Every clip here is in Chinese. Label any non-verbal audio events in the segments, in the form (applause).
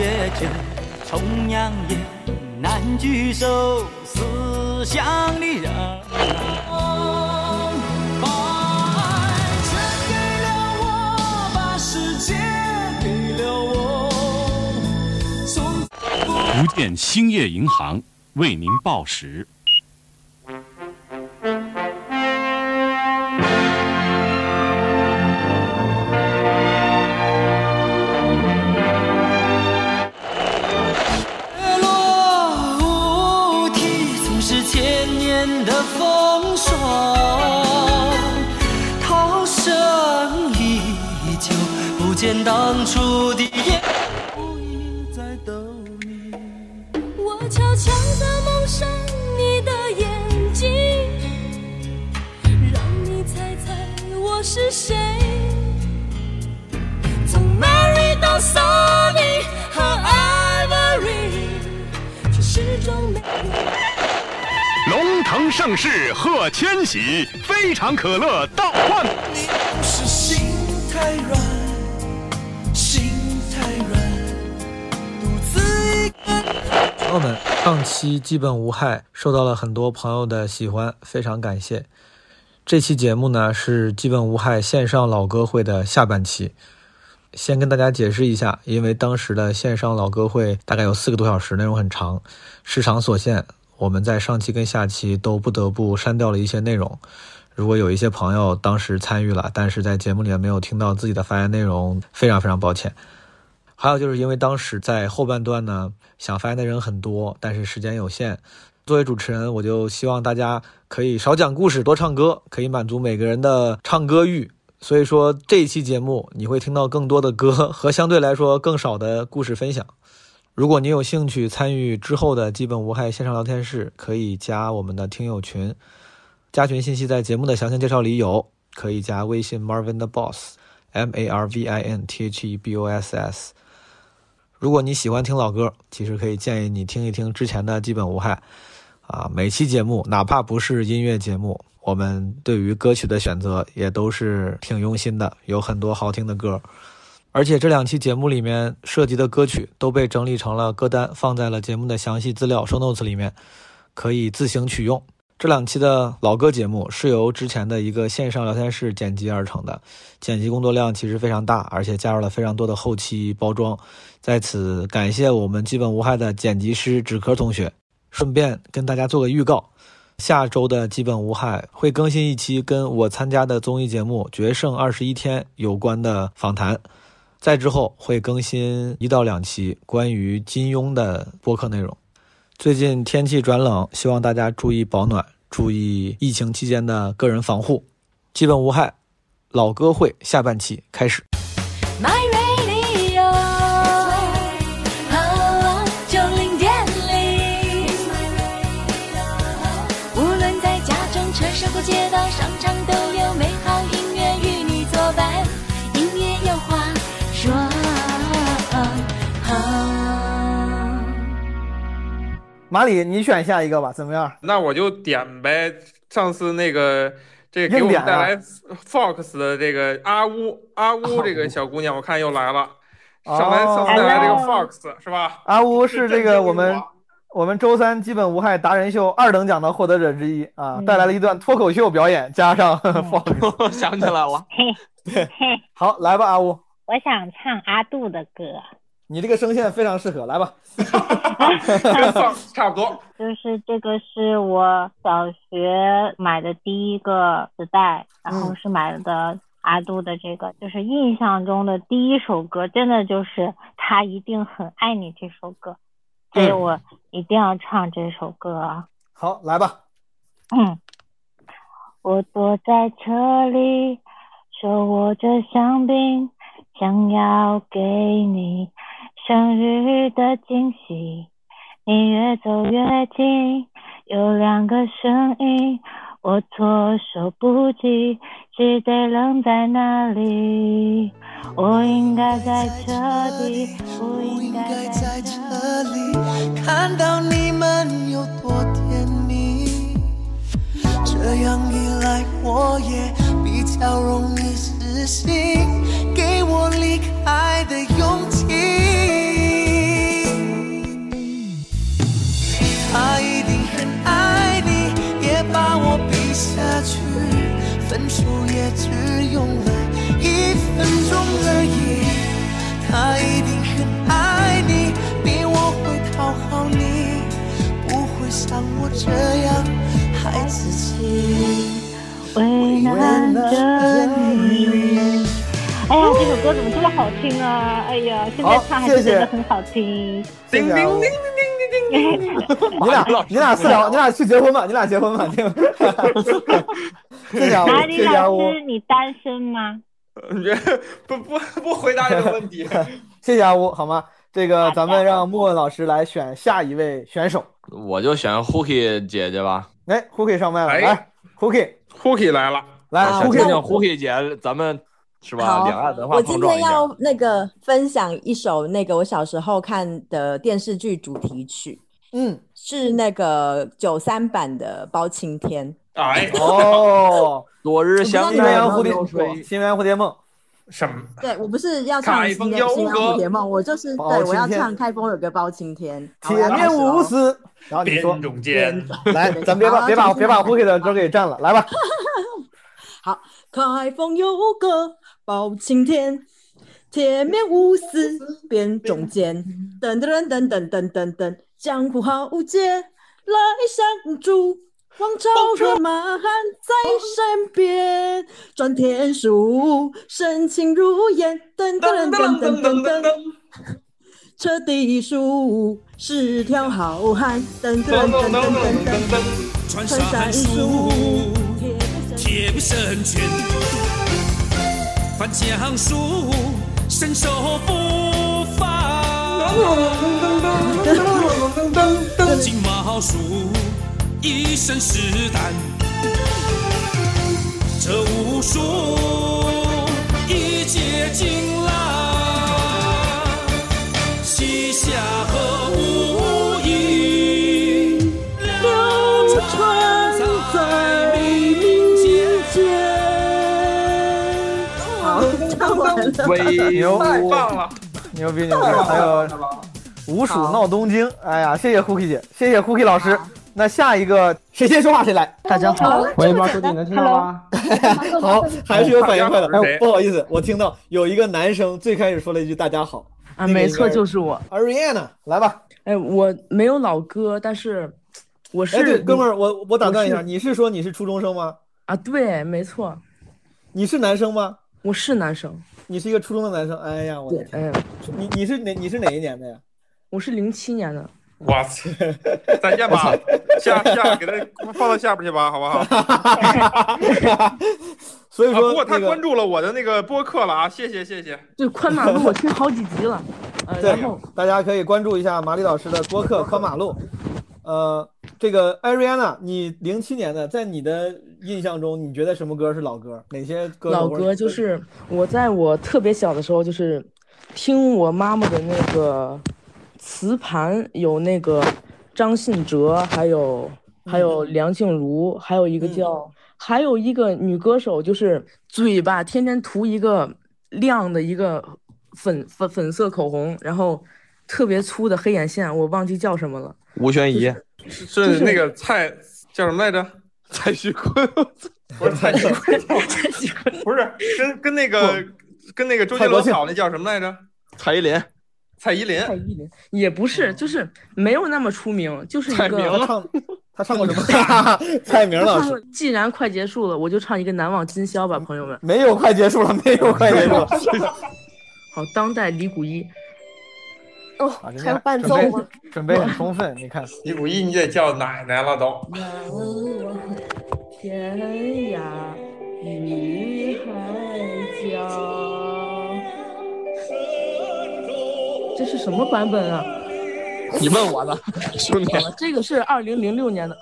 月酒，重阳夜，难聚首，思乡的人。福建兴业银行为您报时。盛世贺千禧，非常可乐到万。你不是心太软，心太软，独自一个。朋友们，上期基本无害受到了很多朋友的喜欢，非常感谢。这期节目呢是基本无害线上老歌会的下半期，先跟大家解释一下，因为当时的线上老歌会大概有四个多小时，内容很长，时长所限，我们在上期跟下期都不得不删掉了一些内容。如果有一些朋友当时参与了，但是在节目里面没有听到自己的发言内容，非常非常抱歉。还有就是因为当时在后半段呢，想发言的人很多，但是时间有限。作为主持人，我就希望大家可以少讲故事，多唱歌，可以满足每个人的唱歌欲。所以说这一期节目你会听到更多的歌和相对来说更少的故事分享。如果你有兴趣参与之后的基本无害线上聊天室，可以加我们的听友群，加群信息在节目的详情介绍里有，可以加微信 Marvin 的 Boss，M A R V I N T H E B O S S。如果你喜欢听老歌，其实可以建议你听一听之前的基本无害。啊，每期节目哪怕不是音乐节目，我们对于歌曲的选择也都是挺用心的，有很多好听的歌。而且这两期节目里面涉及的歌曲都被整理成了歌单，放在了节目的详细资料 show notes 里面，可以自行取用。这两期的老歌节目是由之前的一个线上聊天室剪辑而成的，剪辑工作量其实非常大，而且加入了非常多的后期包装。在此感谢我们基本无害的剪辑师纸壳同学。顺便跟大家做个预告，下周的基本无害会更新一期跟我参加的综艺节目《决胜二十一天》有关的访谈，再之后会更新一到两期关于金庸的播客内容。最近天气转冷，希望大家注意保暖，注意疫情期间的个人防护。基本无害，老歌会下半期开始。马里，你选下一个吧，怎么样？那我就点呗。上次那个这个给我们带来 Fox 的这个阿乌阿乌这个小姑娘，我看又来了，上来哦上次带来这个 Fox 是吧？阿乌是这个我们我们周三基本无害达人秀二等奖的获得者之一啊，带来了一段脱口秀表演，加上 (laughs) Fox。(laughs) 我想起来了，好，来吧，阿乌，我想唱阿杜的歌，你这个声线非常适合，来吧。(laughs) 差不多。就是这个是我小学买的第一个磁带，然后嗯是买的阿杜的这个，就是印象中的第一首歌，真的就是他一定很爱你这首歌，所以嗯我一定要唱这首歌。好，来吧。嗯，我坐在车里，手握着香槟，想要给你生日的惊喜。你越走越近，有两个声音，我措手不及，只得愣在那里。我应该在这里，不应该在这。里看到你们有多甜蜜，这样一来我也笑容，你死心，给我离开的勇气。他一定很爱你，也把我比下去。分手也只用了一分钟而已。他一定很爱你，比我会讨好你。不会像我这样孩子气。为难着你。哎呀，这首歌怎么这么好听啊？哎呀，现在唱还是觉得很好听。叮叮叮叮叮叮叮。你俩你俩私聊，你俩去结婚吧，你俩结婚吧。这家伙，哪里老师，你单身吗？(laughs) 不不不回答这个问题。(laughs) 谢谢阿乌，好吗？这个咱们让莫文老师来选下一位选手，我就选 Hooky 姐姐吧。哎，Hooky 上麦了，来，Hooky，Hooky 来了，来想听听，Hooky，Hooky 姐，咱们是吧？两岸文化我今。天要那个分享一首那个我小时候看的电视剧主题曲，嗯，是那个九三版的《包青天》。哎，哦，(laughs) 昨日相新鸳鸯蝴蝶新鸳鸯蝴蝶梦，什么？对我不是要唱《开封新新鸯有个蝴蝶梦》，我就是对我要唱《开封有个包青天》。铁面无。私。然后你说，中间，来，咱别把别把别把 Hooky 的歌给占了，来吧。(laughs) 好，开封有个包青天，铁面无私辨忠奸，等等等等等等等，江湖豪杰来相助，王朝和马汉在身边，转天书，深情如烟，噔噔噔噔噔噔噔。彻底数是条好汉，噔噔噔噔噔噔，穿穿山术，铁铁不胜券，翻江术，身手不凡。金毛术，一身是胆。这武术一解尽啦，西夏和武艺流传在民间。好，唱完牛太棒了！牛逼牛逼！还有五鼠闹东京，哎呀，谢谢 Hooky 姐，谢谢 Hooky 老师。那下一个谁先说话谁来？大家好，喂，猫叔，你能听到吗？好，还是有反应快的。不好意思，我听到有一个男生最开始说了一句“大家好啊，没错，就是我。”，Ariana，来吧。哎，我没有老哥，但是 (tsk) 我是哎，对，哥们儿，我我打断一下，你是说你是初中生吗？啊，对，没错，你是男生吗？我是男生。你是一个初中的男生。哎呀，我的对，天，哎，你你是哪你是哪一年的呀？我是零七年的。我操！再见吧，下下给他放到下边去吧，好不好？啊，(laughs) 所以说，不过他关注了我的那个播客了啊，谢谢谢谢。对，宽马路我听好几集了。呃，对然后，大家可以关注一下马里老师的播客《宽马路》。呃，这个艾瑞安娜你零七年的，在你的印象中，你觉得什么歌是老歌？哪些歌老歌就是我在我特别小的时候，就是听我妈妈的那个磁盘，有那个张信哲，还有还有梁静茹，还有一个叫、还有一个女歌手，就是嘴巴天天涂一个亮的一个粉粉粉色口红，然后特别粗的黑眼线，我忘记叫什么了。吴宣仪，是是那个蔡叫什么来着？(laughs) 蔡徐坤，不是蔡徐坤，不是跟跟那个跟那个周杰伦好那叫什么来着？蔡依林，蔡依林。蔡依林也不是，就是没有那么出名，就是一个蔡明他唱 (laughs) 他唱过什么？(laughs) 蔡明老师既然快结束了，我就唱一个《难忘今宵》吧，朋友们。没有快结束了，没有快结束了。(laughs) 好，当代李谷一。哦，啊，还有伴奏吗？准备很充分，你看。李谷一，你得叫奶奶了都。天涯与海角。这是什么版本啊？你问我呢，(laughs) 兄弟。这个是二零零六年的。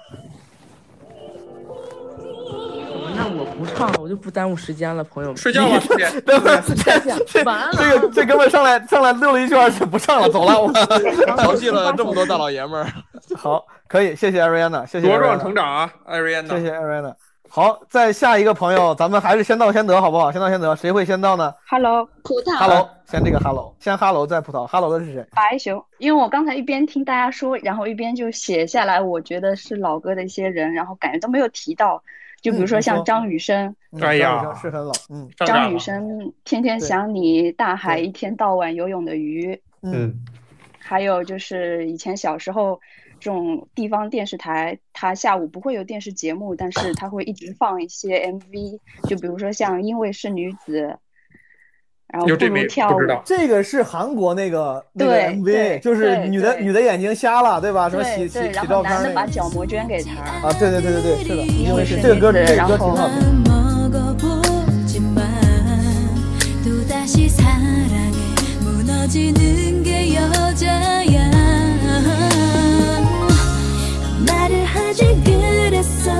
那我不唱了，我就不耽误时间了，朋友们。睡觉吧，(laughs) 兄弟。等会儿这这完了这个这哥们上来上来溜了一圈，不唱了，走了。我 (laughs) 调戏了这么多大老爷们儿。好，可以，谢谢 Ariana，谢谢茁壮成长啊，艾瑞安娜。谢谢 Ariana。好，再下一个朋友，咱们还是先到先得，好不好？先到先得，谁会先到呢？Hello，葡萄。？Hello，先这个 Hello，先 Hello 再葡萄，Hello 的是谁？白熊，因为我刚才一边听大家说，然后一边就写下来，我觉得是老歌的一些人，然后感觉都没有提到，就比如说像张雨生，嗯哎呀张雨生是很老，嗯。张雨生《天天想你》，大海一天到晚游泳的鱼，嗯，还有就是以前小时候这种地方电视台，它下午不会有电视节目，但是它会一直放一些 MV，就比如说像《因为是女子》， 然后不如跳舞。这个是韩国那个那个对 MV，对就是对女的对女的眼睛瞎了，对吧？什么洗对对，洗洗然后男的照片那个把角膜捐给他。啊，对对对对对，是的，因为是是这个歌，女子这个歌然后挺好听。 먹어보지만 또다시 사랑에 무너지는 게 여자 야 말을 하지 그랬어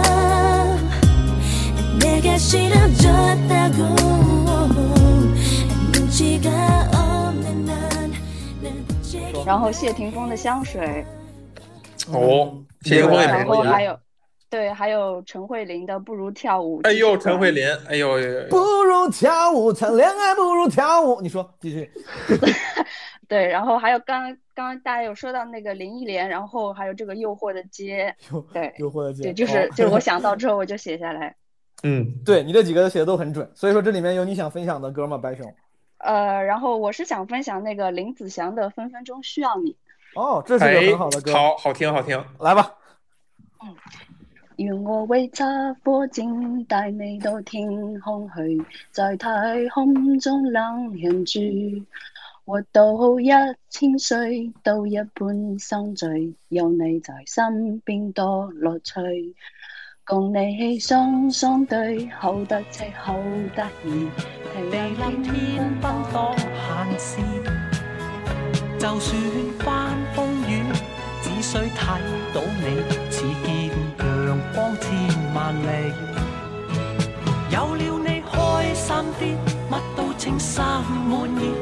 내가 싫어졌다고 눈치가 없는 넌날 부채기 然后谢霆锋的香水，哦，谢霆锋也然后没还有对，还有陈慧琳的不如跳舞。哎呦，陈慧琳，哎呦，不如跳舞，谈恋爱不如跳舞。你说继续。 (laughs) 对，然后还有刚刚大家有说到那个林忆莲，然后还有这个 (laughs) 诱惑的街，对，诱惑的街对，就好是就是我 (laughs) 想到之后我就写下来。嗯，对你这几个写的都很准，所以说这里面有你想分享的歌吗？白熊？呃，然后我是想分享那个林子祥的《分分钟需要你》。哦，这是一个很好的歌。哎好好听，好听。来吧。嗯。愿我會揸火箭帶你到天空去，在太空中冷人住，活到一千歲都一般心醉，有你在身邊多樂趣。共你雙雙對，好得戚好得意，地冧天崩當閒事，就算翻風雨，只需睇到你，似見陽光千萬里。有了你開心啲，乜都称心滿意，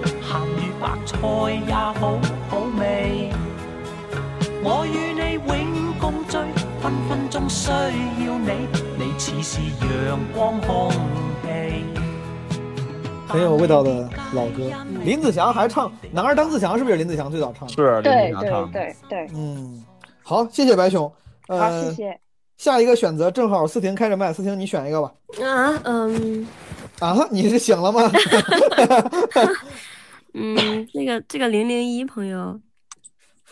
菜也好好味。我與你永共聚，分分鐘需要你，你似是陽光空氣。很有味道的老歌。林子祥还唱《男儿当自强》，是不是林子祥最早唱的？是对对对对，嗯，好，谢谢白熊。呃，好，谢谢。下一个选择正好思婷开着麦，思婷你选一个吧。啊，嗯啊，你是醒了吗？(laughs) (laughs) 嗯，那个这个零零一朋友，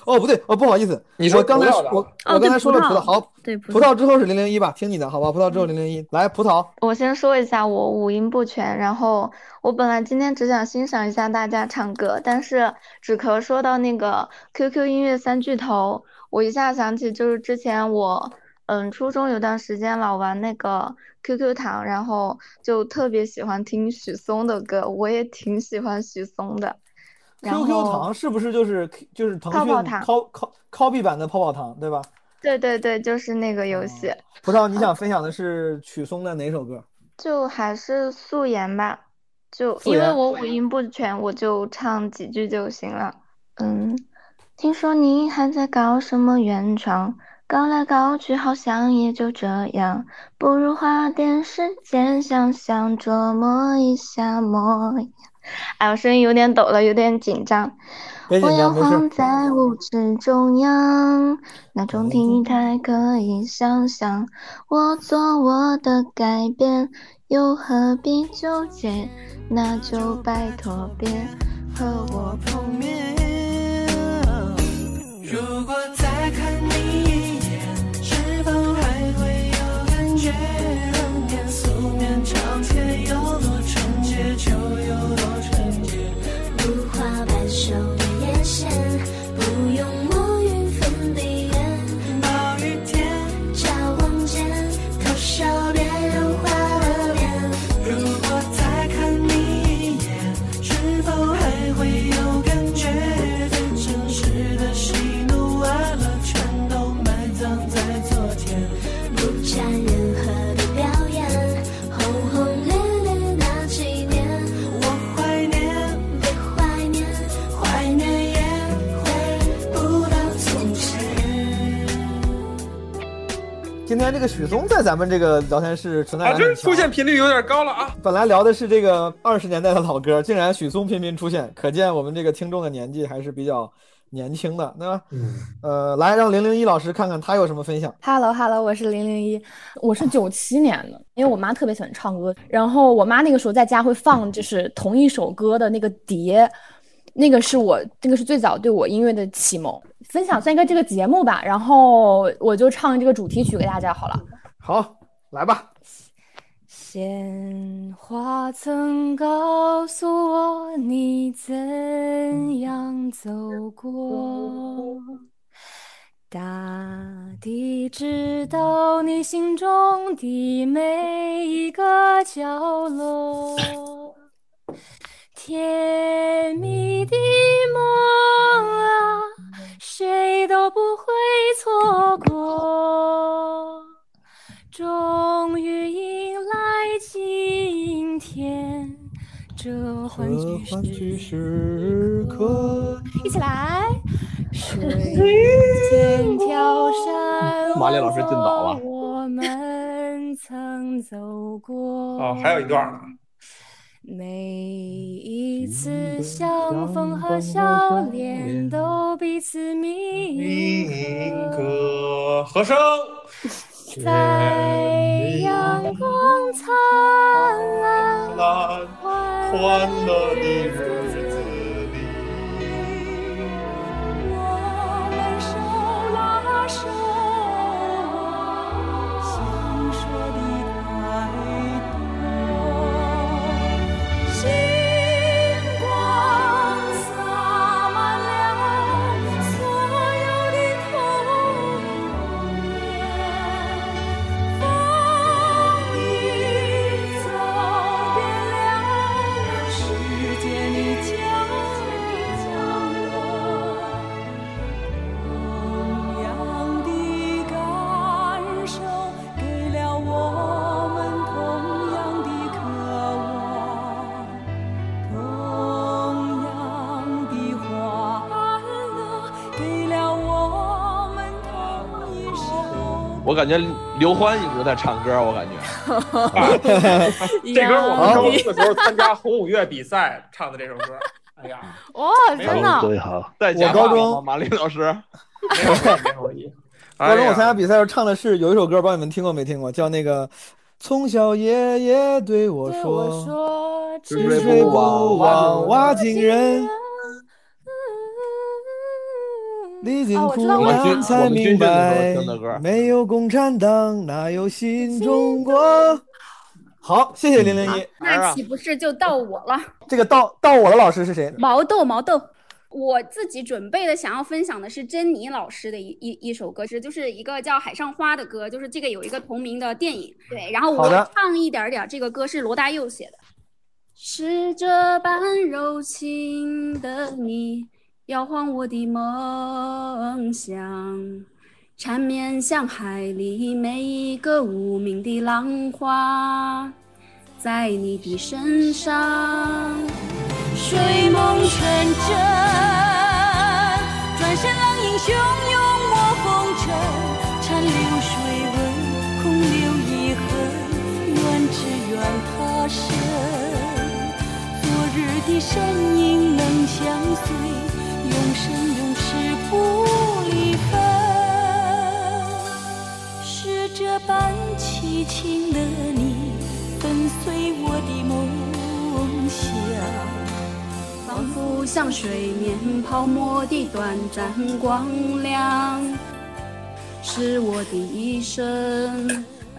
哦，不对，哦，不好意思，你说刚才我哦我刚才说了葡萄，好，对葡萄之后是零零一吧，听你的好吧？葡萄之后零零一，来葡萄。我先说一下，我五音不全，然后我本来今天只想欣赏一下大家唱歌，但是纸壳说到那个 QQ 音乐三巨头，我一下想起就是之前我嗯初中有段时间老玩那个 QQ 糖，然后就特别喜欢听许嵩的歌，我也挺喜欢许嵩的。然 QQ 后糖是不是就是就是腾讯 copy 版的泡泡糖，对吧？对对对，就是那个游戏。葡萄，你想分享的是许嵩的哪首歌？就还是素颜吧，就因为我五音不全，我就唱几句就行了。嗯，听说你还在搞什么原创，搞来搞去好像也就这样，不如花点时间想想琢磨一下模样。哎，我声音有点抖了，有点紧张。我摇晃。在舞池中央，那种体态可以想象。我做我的改变，又何必纠结？那就拜托别和我碰面。如果再看千年素面朝天，要多纯洁就有多。今天这个许嵩在咱们这个聊天室存在啊，这感很强。出现频率有点高了啊！本来聊的是这个二十年代的老歌，竟然许嵩频频出现，可见我们这个听众的年纪还是比较年轻的，对吧？嗯。呃，来让零零一老师看看他有什么分享。Hello Hello，我是零零一，我是九七年的，因为我妈特别喜欢唱歌，然后我妈那个时候在家会放就是同一首歌的那个碟，那个是我那个是最早对我音乐的启蒙，分享算一个这个节目吧，然后我就唱这个主题曲给大家好了。好，来吧。鲜花曾告诉我你怎样走过，大地知道你心中的每一个角落。甜蜜的梦啊，谁都不会错过。终于迎来今天这欢聚时刻，一起来。水千条山马丽老师进岛了我们曾走过。哦，还有一段呢。每一次相逢和笑脸都彼此铭刻，和声，在阳光灿烂欢乐的日子里，我们手拉手，我感觉刘欢一直在唱歌，我感觉。(laughs) 这歌我们高中的时候参加红五月比赛唱的这首歌。哎呀，(laughs) 哇，真的！各位好，在我高中马丽老师，(laughs) 高中我参加比赛时候唱的是有一首歌，不知道你们听过没听过，叫那个。从小爷爷对我说吃水，不忘挖井人。”历经苦啊我知道难才明白没有共产党，哪有新中国？好，谢谢零零一。那岂不是就到我了？这个到到我的老师是谁？毛豆，毛豆。我自己准备的，想要分享的是珍妮老师的一一一首歌，是就是一个叫《海上花》的歌，就是这个有一个同名的电影。对，然后我唱一点点，这个歌是罗大佑写的。是这般柔情的你，摇晃我的梦想，缠绵像海里每一个无名的浪花，在你的身上。睡梦成真，转身浪影汹涌短暂光亮，是我的一生。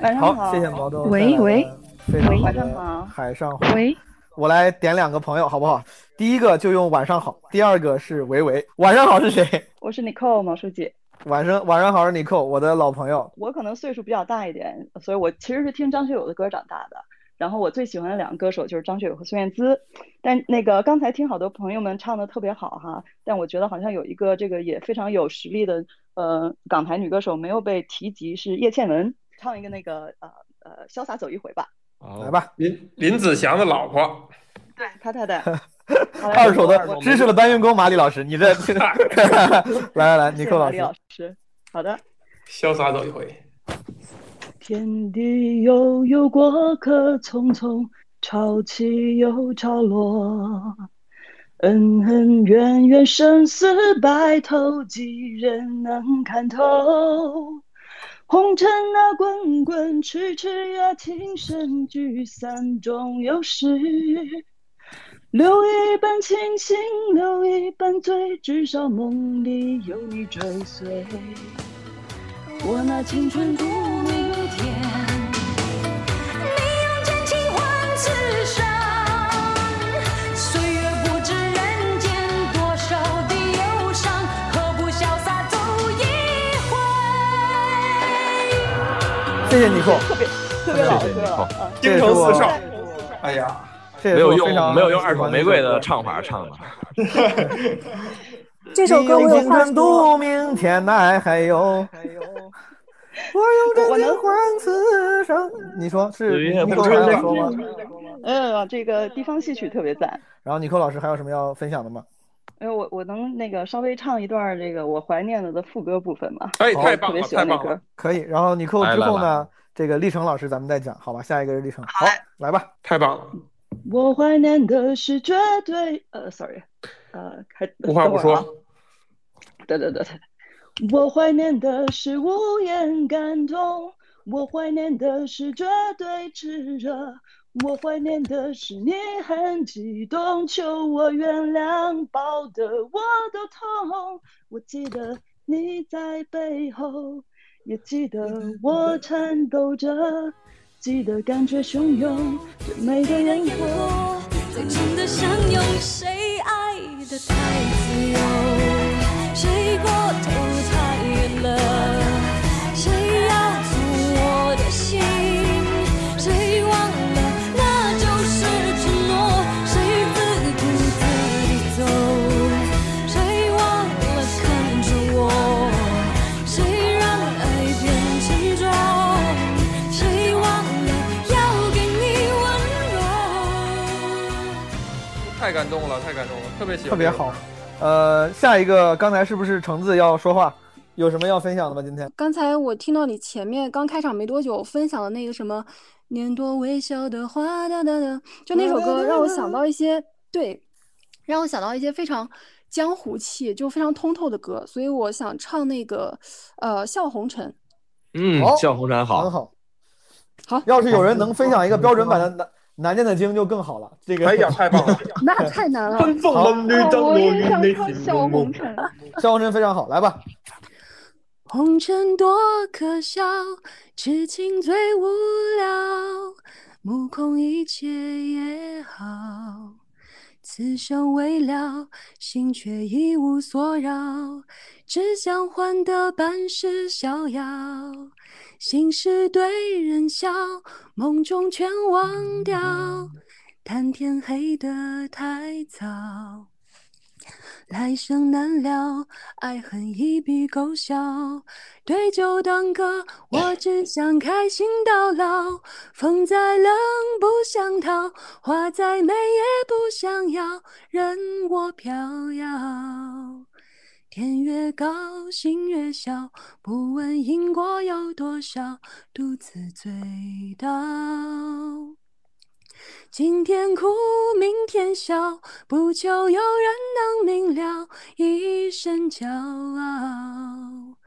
晚上好，谢谢毛豆。喂喂，非常好晚上好海上花。喂，我来点两个朋友好不好？第一个就用晚上好，第二个是维维。晚上好是谁？我是 Nicole 毛书记。晚上晚上好是 Nicole，我的老朋友。我可能岁数比较大一点，所以我其实是听张学友的歌长大的。然后我最喜欢的两个歌手就是张学友和孙燕姿。但那个刚才听好多朋友们唱的特别好哈，但我觉得好像有一个这个也非常有实力的呃港台女歌手没有被提及，是叶倩文，唱一个那个呃呃潇洒走一回吧。来吧，林林子祥的老婆。对，他太太。(laughs) 二手的知识的搬运工马里老师，你这来 (laughs) 来 (laughs) 来，尼克老师，好的。潇洒走一回。天地悠悠，过客匆匆，潮起又潮落。恩恩怨怨，生死白头，几人能看透？红尘啊，滚滚，痴痴啊，情深聚散终有时。留一半清醒，留一半醉，至少梦里有你追随。我那青春不明，谢谢你说，特别谢谢你说，京城四少。哎呀，没有用没有用二手玫瑰的唱法唱的。(laughs) 这首歌我有放。你赌明天，哎嗨哟。我用真情换此生。你说是尼寇还要说吗？嗯，这个地方戏曲特别赞。然后尼寇老师还有什么要分享的吗？哎，我我能那个稍微唱一段这个我怀念了的副歌部分吗？哎，我太棒了，特别喜欢那太棒了歌。！可以。然后尼寇之来来后呢，这个历程老师咱们再讲，好吧？下一个是历程。好，来吧。太棒了！我怀念的是绝对，呃，sorry，呃，开，无话不说。对对对对，我怀念的是无言感动，我怀念的是绝对炽热，我怀念的是你很激动，求我原谅，抱得我都痛。我记得你在背后，也记得我颤抖着，记得感觉汹涌，最美的烟火。最真的相拥，谁爱的太自由，了，谁要做我的心，谁忘了那就是承诺，谁自顾自地走，谁忘了看着我，谁让爱变沉重，谁忘了要给你温柔。太感动了，太感动了，特别喜欢，特别好。。呃，下一个，刚才是不是橙子要说话？有什么要分享的吗？今天刚才我听到你前面刚开场没多久分享的那个什么“年多微笑的花”哒哒哒，就那首歌让我想到一些对，让我想到一些非常江湖气，就非常通透的歌，所以我想唱那个呃《笑红尘》。嗯好，笑红尘好，很好。好，要是有人能分享一个标准版的难难念的经就更好了。这个，哎呀，太棒了！(laughs) 那太难了。春风儿女将落于内心笑红尘。(laughs) 笑红尘非常好，来吧。红尘多可笑，痴情最无聊，目空一切也好，此生未了，心却一无所扰，只想换得半世逍遥，心事对人笑，梦中全忘掉，谈天黑得太早。来生难料，爱恨一笔勾销。对酒当歌，我只想开心到老。风再冷不想逃，花再美也不想要，任我飘摇。天越高，心越小，不问因果有多少，独自醉倒。今天哭，明天笑，不求有人能明了，一身骄傲。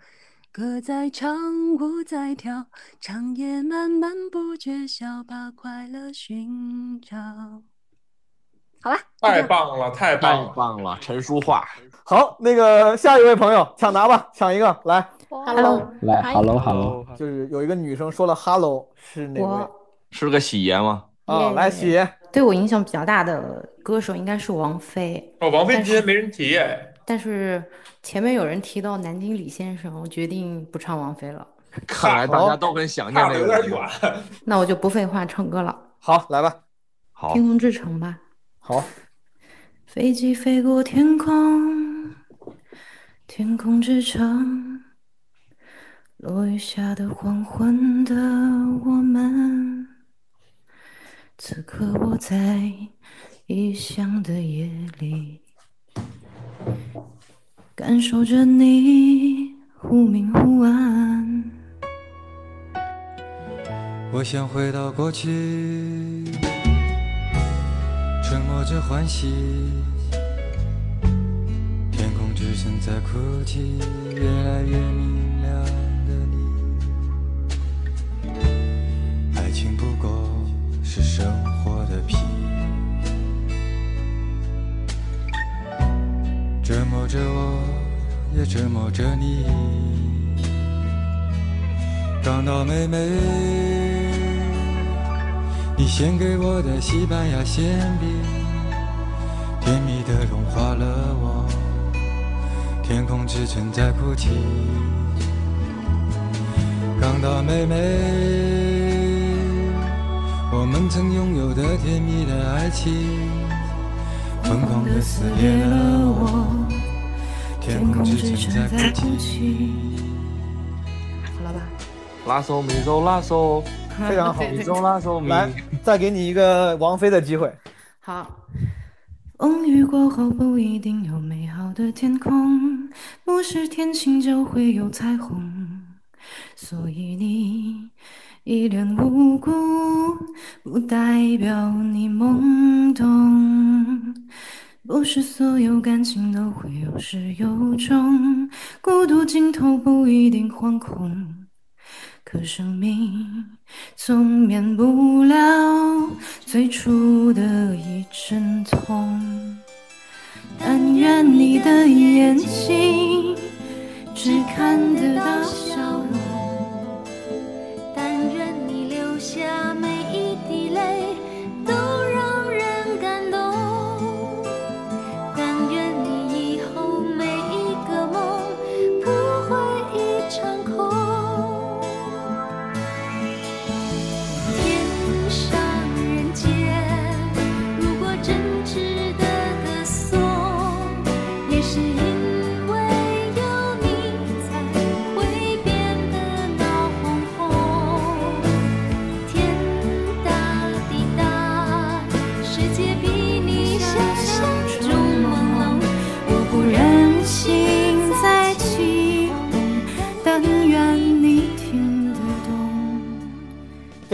歌在唱，舞在跳，长夜漫漫不觉晓，把快乐寻找。好了，太棒了，太棒！棒了，陈淑桦。好，那个下一位朋友抢答吧，抢一个来。Hello，来嗨，Hello Hello，就是有一个女生说了 “hello”，是哪位？是个喜爷吗？啊，来喜，对我影响比较大的歌手应该是王菲，哦，王菲今天没人提哎，但是前面有人提到南京李先生，我决定不唱王菲了。(laughs) 看来大家都很想念差的这个有点远。(laughs) (laughs) 那我就不废话，唱歌了，好，来吧。好天，空之城》吧。好，飞机飞过天空，天空之城，落雨下的黄昏的我们，此刻我在异乡的夜里，感受着你忽明忽暗。我想回到过去，沉默着欢喜。天空之城在哭泣，越来越明是生活的皮，折磨着我，也折磨着你。港岛妹妹，你献给我的西班牙馅饼，甜蜜的融化了我。天空之城在哭泣，港岛妹妹，我们曾拥有的甜蜜的爱情，疯狂的撕裂了我，天空之城在哭泣。好了吧？拉手咪手拉手，非常好，米手拉手咪。来，再给你一个王菲的机会。好。风雨过后不一定有美好的天空，不是天晴就会有彩虹，所以你一脸无辜，不代表你懵懂。不是所有感情都会有始有终，孤独尽头不一定惶恐。可生命总免不了最初的一阵痛。但愿你的眼睛只看得到笑容，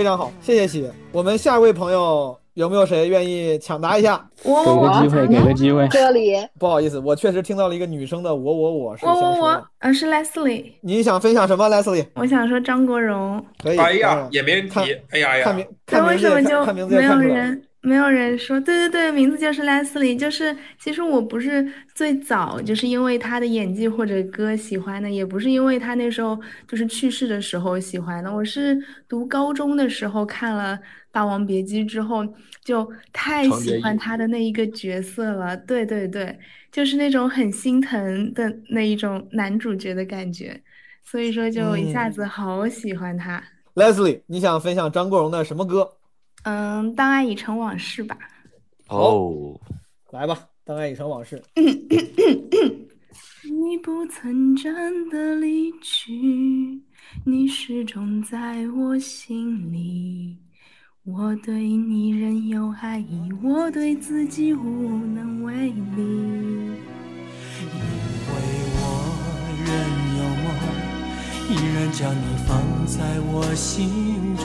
非常好，谢谢喜。我们下一位朋友有没有谁愿意抢答一下？我给个机会，给个机会。这里不好意思，我确实听到了一个女生的我我我是我我我，呃，是 Leslie，你想分享什么，Leslie？我想说张国荣。可以。哎呀，也没人提。哎呀呀，看名看名字看什么就看名字也没有。人没有人说？对对对，名字就是 Leslie，就是其实我不是最早就是因为他的演技或者歌喜欢的，也不是因为他那时候就是去世的时候喜欢的，我是读高中的时候看了《霸王别姬》之后，就太喜欢他的那一个角色了。对对对，就是那种很心疼的那一种男主角的感觉，所以说就一下嗯子好喜欢他。Leslie，你想分享张国荣的什么歌？嗯，当爱已成往事吧。哦，来吧，当爱已成往事。你不曾真的离去，你始终在我心里。我对你仍有爱意，我对自己无能为力。因为我仍有梦，依然将你放在我心中，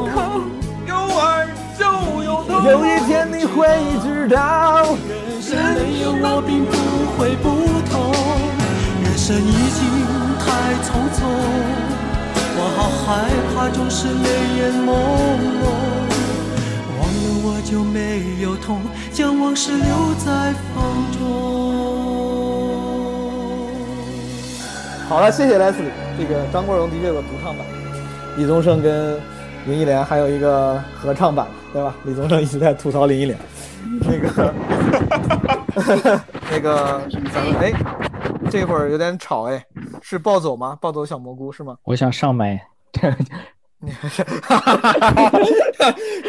有。一天你会知道，人生没有我并不会不同，人生已经太匆匆，我好害怕总是泪眼朦胧。忘了我就没有痛，将往事留在风中。好了，谢谢 Leslie。这个张国荣的确有个独唱版，李宗盛跟林忆莲还有一个合唱版，对吧？李宗盛一直在吐槽林忆莲。(laughs) 那个，(laughs) 那个，咱们哎，这会儿有点吵哎，是暴走吗？暴走小蘑菇是吗？我想上麦。(laughs)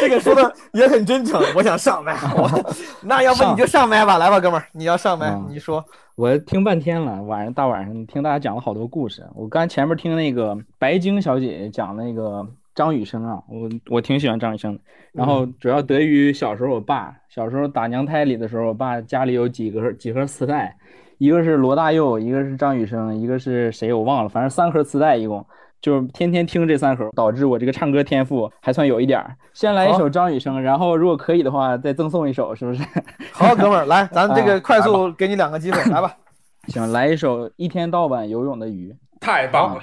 这个说的也很真诚，我想上麦。我那要不你就上麦吧，来吧，哥们儿，你要上麦，嗯你说。我听半天了，晚上大晚上听大家讲了好多故事。我刚前面听那个白晶小姐姐讲那个张雨生啊，我我挺喜欢张雨生的。然后主要得益于小时候我爸，小时候打娘胎里的时候，我爸家里有几个几盒磁带，一个是罗大佑，一个是张雨生，一个是谁我忘了，反正三盒磁带一共。就是天天听这三盒，导致我这个唱歌天赋还算有一点儿。先来一首张雨生，然后如果可以的话，再赠送一首，是不是？(laughs) 好，哥们儿，来，咱这个啊快速给你两个机会，来吧。行，来一首一天到晚游泳的鱼。太棒了！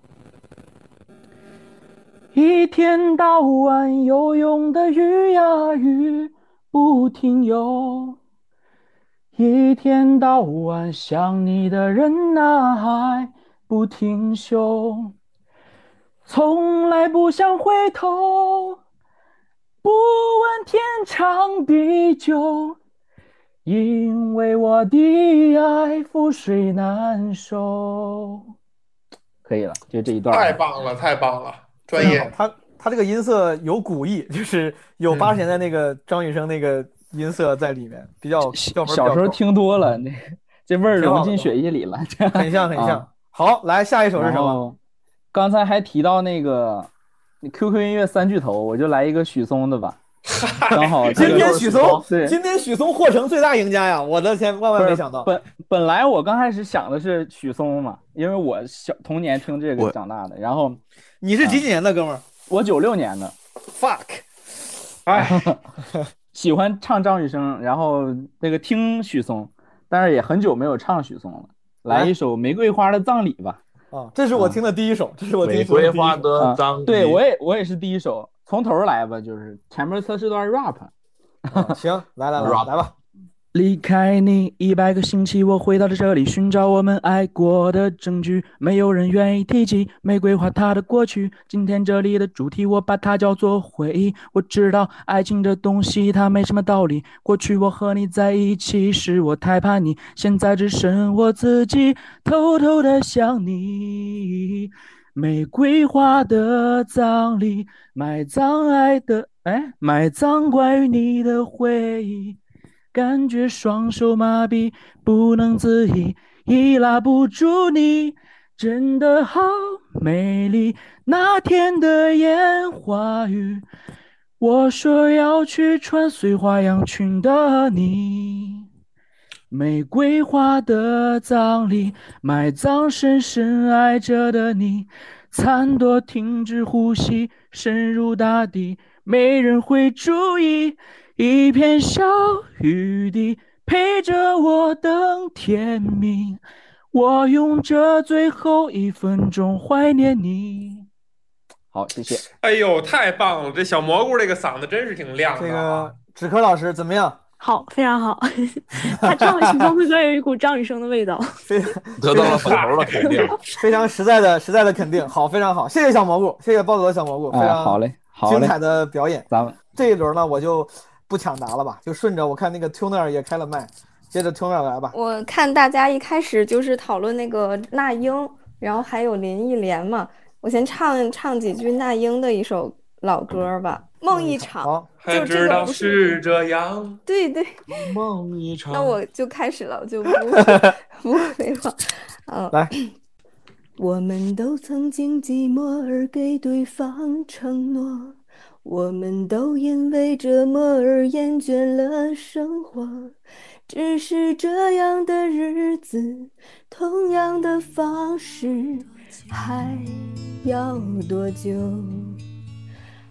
一天到晚游泳的鱼呀鱼不停游，一天到晚想你的人呐还不停休，从来不想回头，不问天长地久，因为我的爱覆水难收。可以了，就这一段。太棒了，太棒了，专业。他他这个音色有古意，就是有八十年代那个张雨生那个音色在里面，比较比较小时候听多了，那这味儿融进血液里了，很像很 (laughs) 像啊。好，来下一首是什么？刚才还提到那个 QQ 音乐三巨头，我就来一个许嵩的吧，刚好今天许嵩，对，今天许嵩获成最大赢家呀！我的天，万万没想到。本本来我刚开始想的是许嵩嘛，因为我小童年听这个长大的。然后你是几几年的哥们儿？我九六年的。Fuck，(laughs) 哎，(laughs) 喜欢唱张雨生，然后那个听许嵩，但是也很久没有唱许嵩了。来一首《玫瑰花的葬礼》吧。啊，这是我听的第一首，这是我听玫说的瑰花第一首。的葬礼。对我也我也是第一首，从头来吧，就是前面测试段 rap。行，来来来 Rap 来吧。离开你一百个星期，我回到了这里，寻找我们爱过的证据。没有人愿意提起玫瑰花它的过去。今天这里的主题，我把它叫做回忆。我知道爱情这东西它没什么道理。过去我和你在一起时，我太叛逆，现在只剩我自己，偷偷的想你。玫瑰花的葬礼，埋葬爱的，哎，埋葬关于你的回忆。感觉双手麻痹，不能自已，已拉不住你，真的好美丽。那天的烟花雨，我说要去穿碎花洋裙的你。玫瑰花的葬礼，埋葬深深爱着的你。残朵停止呼吸，深入大地，没人会注意。一片小雨滴陪着我等天明，我用这最后一分钟怀念你。好，谢谢。哎呦，太棒了！这小蘑菇这个嗓子真是挺亮的。这个纸科老师怎么样？好，非常好。他唱的《许嵩会歌》有一股张雨生的味道。(laughs) 非得到了粉头的肯定。(laughs) 非常实在的实在的肯定，好，非常好，谢谢小蘑菇，谢谢暴走的小蘑菇，非哎，常好嘞，好嘞，精彩的表演。咱们这一轮呢，我就不抢答了吧，就顺着我看那个 Tuner 也开了麦，接着 Tuner 来吧。我看大家一开始就是讨论那个那英，然后还有林忆莲嘛，我先唱唱几句那英的一首老歌吧，《梦一场》。还就这知道个不是这样。对对，(laughs) 梦一场。那我就开始了，我就不 (laughs) 不废话。嗯，来，我们都曾经寂寞而给对方承诺，我们都因为折磨而厌倦了生活。只是这样的日子，同样的方式，还要多久？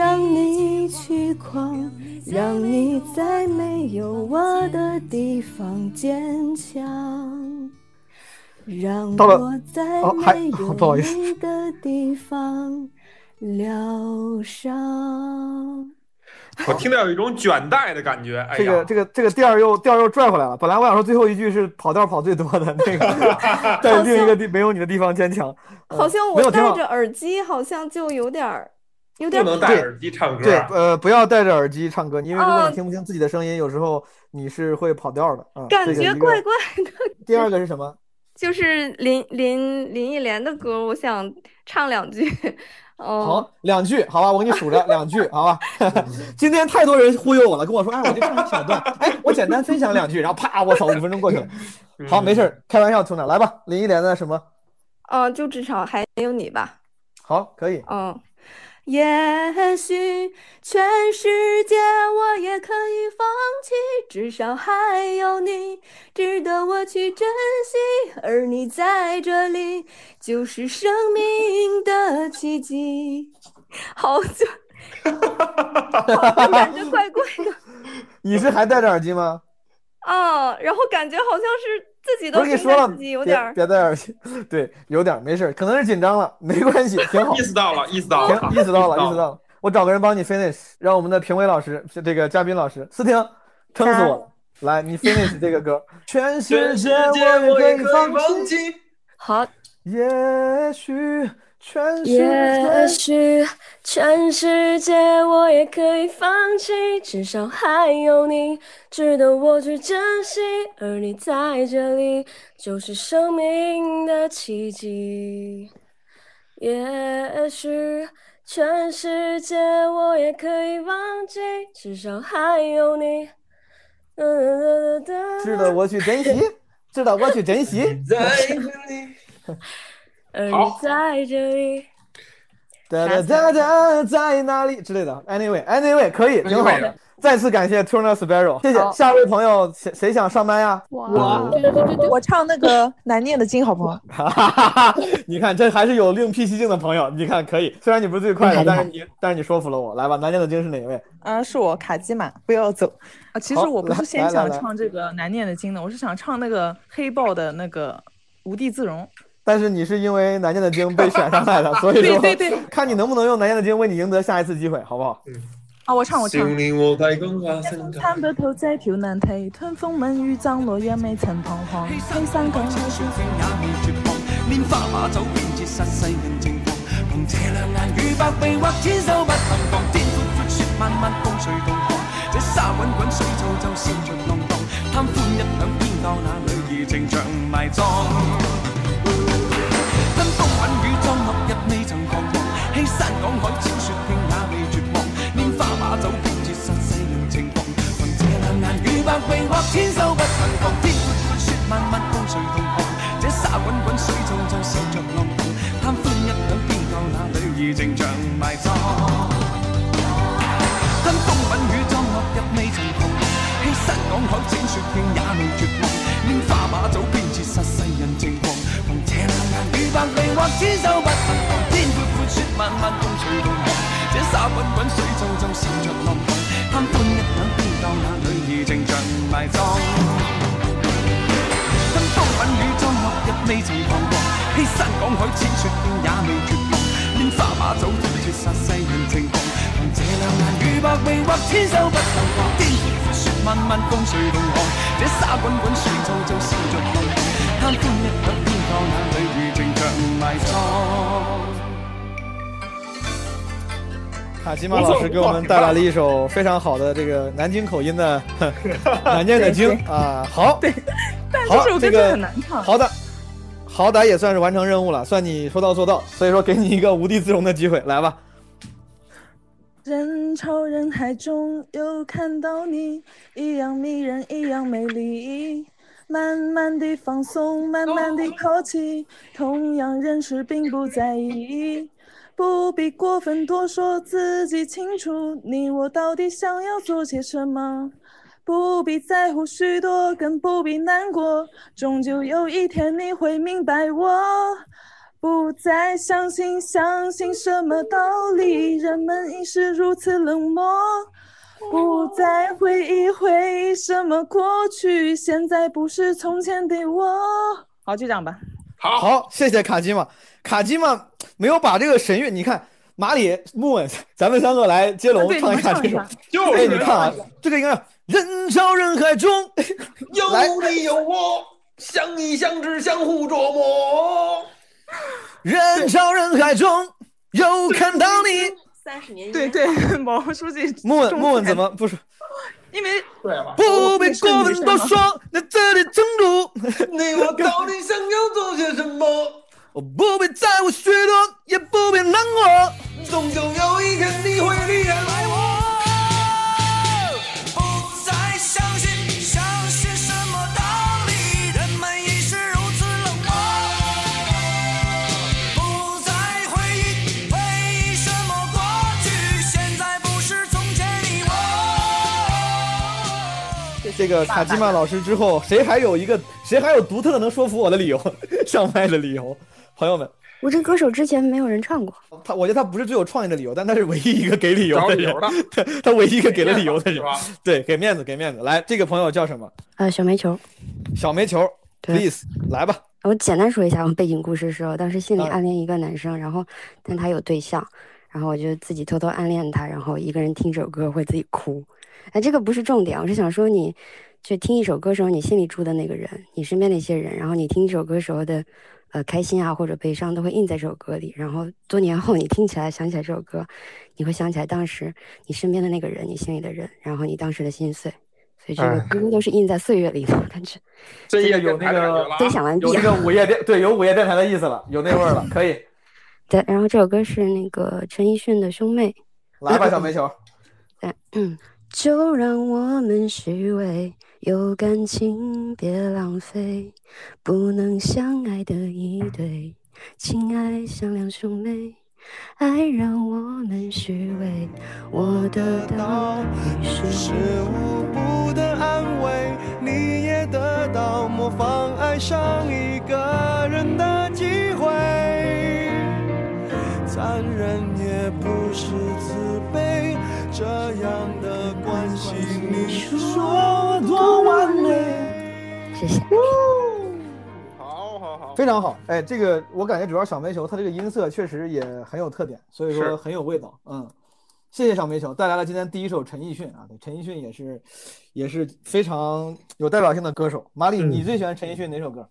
让你去狂，让你在没有我的地方坚强，让我在哦还没有 (laughs) 不好意思你的地方疗伤。我听到有一种卷带的感觉。哎，这个这个这个调儿又调儿又拽回来了。本来我想说最后一句是跑调跑最多的那个，(laughs) 在另一个地没有你的地方坚强。呃好像我戴着耳机，好像就有点儿，有点不能戴耳机唱歌。对，呃，不要戴着耳机唱歌，因为如果啊你听不清自己的声音，有时候你是会跑调的啊。感觉怪怪的。(laughs) 第二个是什么？(laughs) 就是林林林忆莲的歌，我想唱两句。哦，好，两句，好吧，我给你数着两句，好吧。(laughs) 今天太多人忽悠我了，跟我说，哎，我就唱一小段，哎，我简单分享两句，然后啪，我操，五分钟过去了。好，没事儿，开玩笑，兄弟，来吧，林忆莲的什么？哦，就至少还有你吧。好，可以。嗯，也许全世界我也可以放弃，至少还有你值得我去珍惜，而你在这里就是生命的奇迹。(laughs) 好久，好像 (laughs) 感觉怪怪的 (laughs) 你是还戴着耳机吗？啊，然后感觉好像是自己不都是跟你说了，有别点别戴耳机，对，有点没事儿，可能是紧张了，没关系，挺好意。识到了，意识到了，行，意识到了，意识到了。我找个人帮你 finish，让我们的评委老师，这个嘉宾老师思婷，撑死我了。(laughs) 来，你 finish 这个歌。全世界我也可以放弃，好，也许全世界。也许全世界我也可以放弃，至少还有你值得我去珍惜，而你在这里就是生命的奇迹。也许全世界我也可以忘记，至少还有你。(laughs) 嗯值得我去珍惜，值得我去珍惜。(laughs) 而你在这里。哒哒哒哒，在哪里之类的。Anyway，Anyway，可以，挺好的。再次感谢 Turner Sparrow，谢谢。下位朋友谁谁想上麦呀？我我唱那个 (laughs) 难念的经好不好？哈哈哈哈！你看，这还是有另辟蹊径的朋友。你看，可以。虽然你不是最快的，但是你但是你说服了我。来吧，难念的经是哪位？啊，是我卡基玛，不要走啊！其实我不是先想唱这个难念的经的，我是想唱那个黑豹的那个无地自容。但是你是因为难念的经被选上来的，(laughs) 所以说对对对看你能不能用难念的经为你赢得下一次机会，好不好？啊，我唱我唱。令我提供下身探北頭這條難題，吞風吻雨爭落也未曾彷徨。青山更好也未絕望，拈花把酒便折實世人情狂。憑這兩眼與百臂或千手不能防，天闊闊雪漫漫風隨同航。這沙滾滾水皺皺笑着浪蕩，貪歡一兩偏教那女兒情長埋葬。百臂或千手不能防。天闊闊雪漫漫風隨同航，這沙滾滾水皺皺笑着浪蕩，貪歡一兩偏教那女兒情長埋葬。吞風吻雨裝落日未曾彷徨，欺山趕海踐雪徑也未絕望。拈花把酒便折實世人情況，憑這兩眼與百臂或千手不能防。天闊闊雪漫漫風隨同航，這沙滾滾水皺皺笑着浪蕩，貪歡一兩偏教那女兒情長埋葬。吞風吻雨裝落日未曾彷徨，欺山赶海踐雪徑也未绝望。拈花把酒斷絕殺世人情況，憑這兩眼與百臂或千手不能防。天闊闊雪漫漫風隨同航，这沙滚滚水皺皺笑着浪蕩，貪歡一兩偏教那女兒情長埋葬。卡基玛老师给我们带来了一首非常好的这个南京口音的 (laughs) 难念的经啊，好，(laughs) 对但好这首歌真的这个很难唱。好的，好歹也算是完成任务了，算你说到做到，所以说给你一个无地自容的机会，来吧。人潮人海中又看到你，一样迷人，一样美丽。慢慢地放松，慢慢地抛弃，同样认识并不在意，不必过分多说，自己清楚，你我到底想要做些什么。不必在乎许多，更不必难过，终究有一天你会明白我。不再相信，相信什么道理？人们已是如此冷漠。不再回忆，回忆什么过去？现在不是从前的我。好，就这样吧。好，好，谢谢卡基玛。卡基玛没有把这个神韵，你看马里木稳，咱们三个来接龙唱一下这首。哎，你看啊，这个应该人潮人海中，有你有我，相依相知，相互琢磨。人潮人海中又看到你。三十年对对，(laughs) 毛书记。木稳木稳怎么不是？因为对吧不必过分多说，在这里争路。你我到底想要做些什么？我不必在乎许多，也不必难过。终究有一天你会离开我。不再相信，相信什么道理？人们已是如此冷漠。不再回忆，回忆什么过去？现在不是从前的我。这个卡基曼老师之后，谁还有一个谁还有独特的能说服我的理由？(laughs) 上麦的理由，朋友们，我这歌手之前没有人唱过，他我觉得他不是最有创意的理由，但他是唯一一个给理由的人找理由，他他唯一一个给了理由的人对，给面子给面子。来，这个朋友叫什么？呃，小煤球。小煤球，please 来吧。我简单说一下我背景故事是，我当时心里暗恋一个男生，然后但他有对象，然后我就自己偷偷暗恋他，然后一个人听这首歌会自己哭。哎，这个不是重点，我是想说你，就听一首歌时候你心里住的那个人，你身边那些人，然后你听一首歌时候的，呃，开心啊或者悲伤都会印在这首歌里，然后多年后你听起来想起来这首歌，你会想起来当时你身边的那个人，你心里的人，然后你当时的心碎。所以这个歌都是印在岁月里的感觉。这个有那个分享完毕有那个午夜电对有午夜电台的意思了，有那味儿了，可以对，然后这首歌是那个陈奕迅的《兄妹》。来吧，小煤球。对，嗯，就让我们虚伪，有感情别浪费，不能相爱的一对，情爱像两兄妹，爱让我们虚伪，我得到，你是是无补的安慰，你也得到模仿爱上一个人的机会。残忍也不是慈悲，这样，你说多完美？谢谢。好好好，非常好，哎，这个我感觉主要小煤球它这个音色确实也很有特点，所以说很有味道。嗯，谢谢小煤球带来了今天第一首陈奕迅啊，对，陈奕迅也是也是非常有代表性的歌手。马里，你最喜欢陈奕迅哪首歌？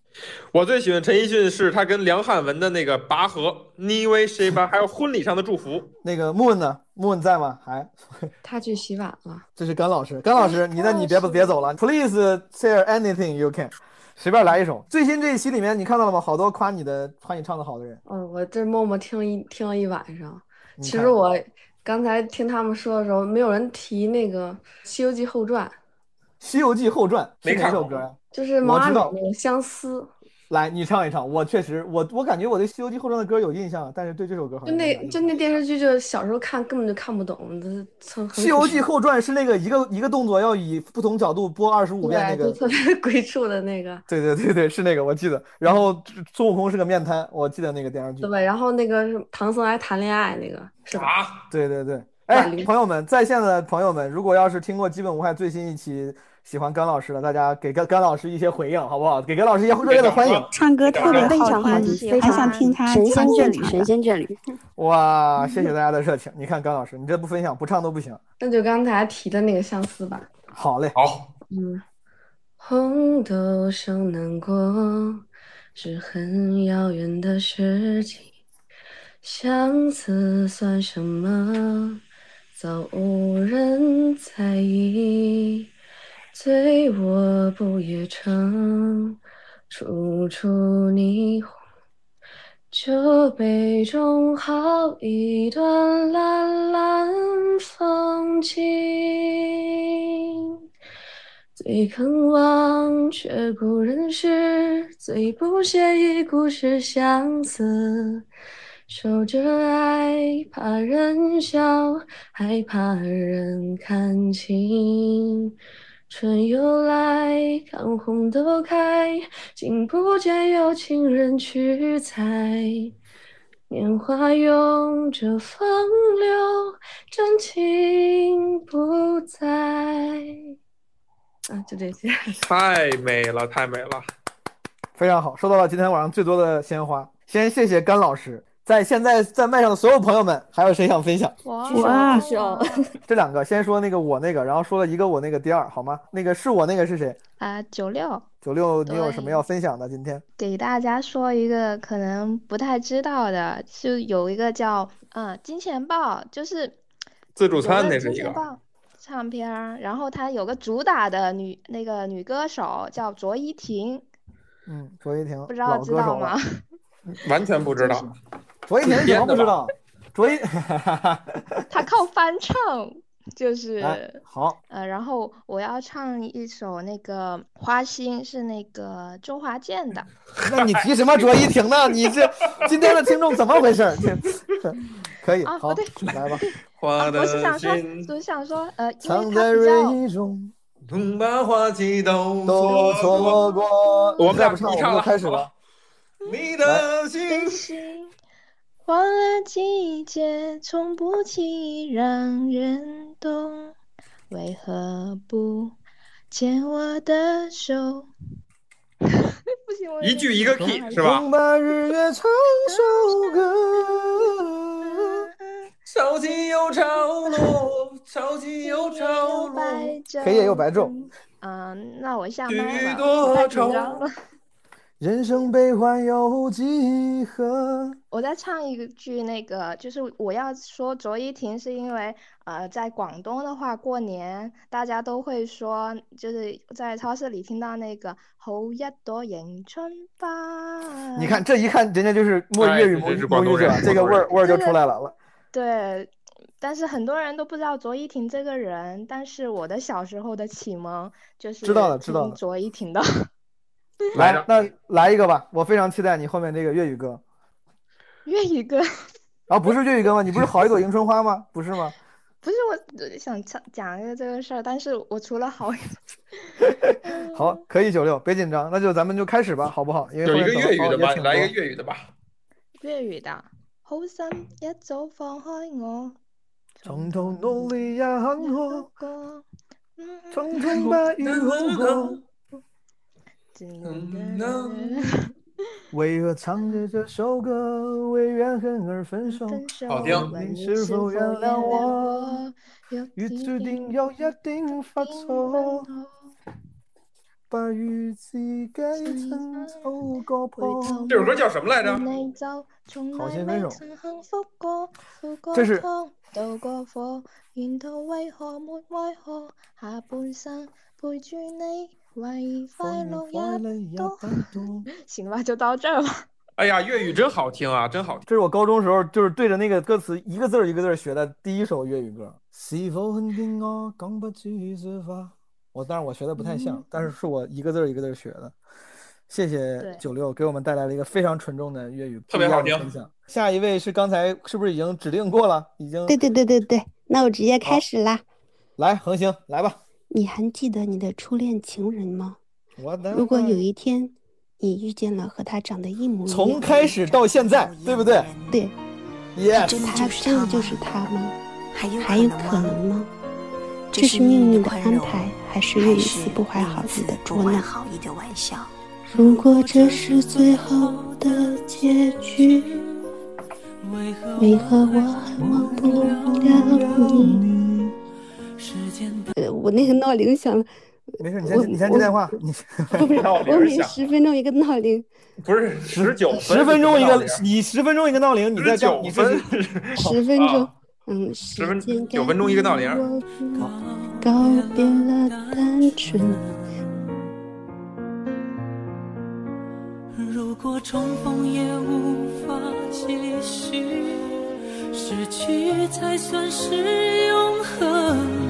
我最喜欢陈奕迅是他跟梁汉文的那个《拔河》，你为谁吧，还有婚礼上的祝福。那个 moon 呢？？moon 在吗？还？他去洗碗了。这是甘老师，甘老师，你那你别别走了，Please share anything you can，随便来一首。最新这一期里面你看到了吗？好多夸你的夸你唱的好的人。嗯，我这默默听了一听了一晚上。其实我刚才听他们说的时候，没有人提那个《西游记后传》，《西游记后传》是哪没看过首歌呀？就是毛阿敏我知道那个《相思》。来，你唱一唱。我确实，我我感觉我对《西游记后传》的歌有印象，但是对这首歌好就像就那就那电视剧，就小时候看根本就看不懂，西游记后传》是那个一个一个动作要以不同角度播二十五遍那，个。特别 (laughs) 鬼畜的那个，对对对对，是那个，我记得。然后孙悟空是个面瘫，我记得那个电视剧。对吧？然后那个是唐僧还谈恋爱那个，是吧？对对对，哎朋友们，在线的朋友们，如果要是听过《基本无害》最新一期，喜欢甘老师的，大家给甘甘老师一些回应，好不好？给甘老师一些热烈的欢迎。唱歌特别非好听常好听，非还常想听他神仙眷侣，神仙眷侣。哇，谢谢大家的热情。你看甘老师，你这不分享不唱都不行。那就刚才提的那个相思吧。好嘞，好，嗯，红豆生南国是很遥远的事情，相思算什么？早无人在意。醉卧不夜城，处处霓虹。酒杯中好一段蓝蓝风景。最肯忘却古人诗，最不屑一顾是相思。守着爱，怕人笑，还怕人看清。春又来，看红豆开，竟不见有情人去采。年华拥着风流，真情不在。啊，就这些。太美了，太美了。非常好，收到了今天晚上最多的鲜花。先谢谢甘老师，在现在在麦上的所有朋友们，还有谁想分享？哇举手 (laughs) 这两个，先说那个我那个，然后说了一个我那个第二，好吗？那个是我那个是谁？啊，九六九六，你有什么要分享的？今天给大家说一个可能不太知道的，就有一个叫嗯金钱豹，就是自助餐那是一个，金钱豹唱片儿，然后它有个主打的女那个女歌手叫卓依婷，嗯，卓依婷，不知道知道吗？(laughs) 完全不知道。卓依婷怎么不知道？卓依，她 (laughs) 靠翻唱，就 (laughs) 是哎好，呃，然后我要唱一首那个《花心》，是那个周华健的。(laughs) 那你提什么卓依婷呢？你这今天的听众怎么回事儿？可以，好啊不对，来吧。花我是想说，心我是想说，呃，因藏为它比在回较忆中，总把花期都都错过。我们再不唱，我们就开始了。你的心，换了季节，从不轻易让人懂。为何不牵我的手？(laughs) 不行，我一句一个 key (laughs) 是吧？把日月唱首歌。潮起又潮落，潮起又潮落。黑夜又白昼，嗯，那我下麦了，太紧张了。人生悲欢有几何？我再唱一句，那个就是我要说卓依婷，是因为呃，在广东的话，过年大家都会说，就是在超市里听到那个“好一朵迎春花”。你看，这一看，人家就是摸哎粤语母这真是母语者广东人，这个味儿味儿就出来了了。对，但是很多人都不知道卓依婷这个人，但是我的小时候的启蒙就是知道了知道了卓依婷的。(laughs) 来，那来一个吧，我非常期待你后面这个粤语歌。粤语歌啊，不是粤语歌吗？你不是好一朵迎春花吗？(laughs) 不是吗？不是我想讲讲一个这个事儿，但是我除了好 (laughs) 好，可以九六，别紧张，那就咱们就开始吧，好不好？因为有一个粤语的吧，来一个粤语的吧。粤语的，好心一早放开我，從頭努力也很好，個匆匆把雨好過。为何唱着这首歌，为怨恨而分手？好听你是否原谅我？雨注定有一定發錯，把與自己親手割破。这首歌叫什么来着？你就從來好心分手未曾幸福過，渡過這是湯，渡過火，沿途為何沒為何？下半生陪住你，(laughs) 行吧，就到这儿吧。哎呀，粤语真好听啊，(laughs) 真好听。这是我高中时候就是对着那个歌词一个字儿一个字儿学的第一首粤语歌。是否肯定我讲不出這話？我當然我学的不太像，但是是我一个字儿一个字儿学的。謝謝對九六给我们带来了一个非常纯正的粤语，特别好聽不一樣的分享。下一位是刚才是不是已经指定过了？已经对对对对对，那我直接开始啦。来恒星来吧。你还记得你的初恋情人吗？如果有一天你遇见了和他长得一模一样的人，從開始到现在，对不对？对，Yes，他真的就是他吗？还有可能吗？这是命运的安排，还是另一次不怀好意的捉弄？如果这是最后的结局，为何我还忘不了你？呃，我那个闹铃响了，没事，你先你先接电话，(laughs) 你不是，我每十分钟一个闹铃。不是十九十分钟一个，你十分钟一个闹铃，你在九你分 (laughs) 十分钟，嗯，十分九分钟一个闹铃。告别了单纯。如果重逢也无法继续，失去才算是永恆。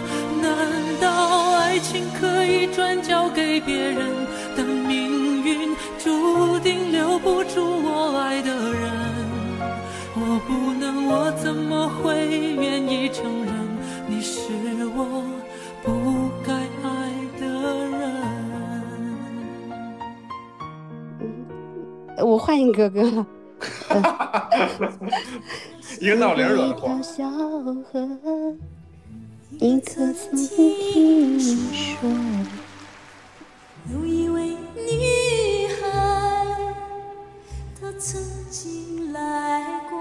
别人？的命运注定留不住我爱的人。我不能，我怎么会愿意承认你是我不该爱的人？我换一个歌了。(laughs) 一个闹铃一祸条。小河，你可曾听说？有一位女孩，她曾经来过，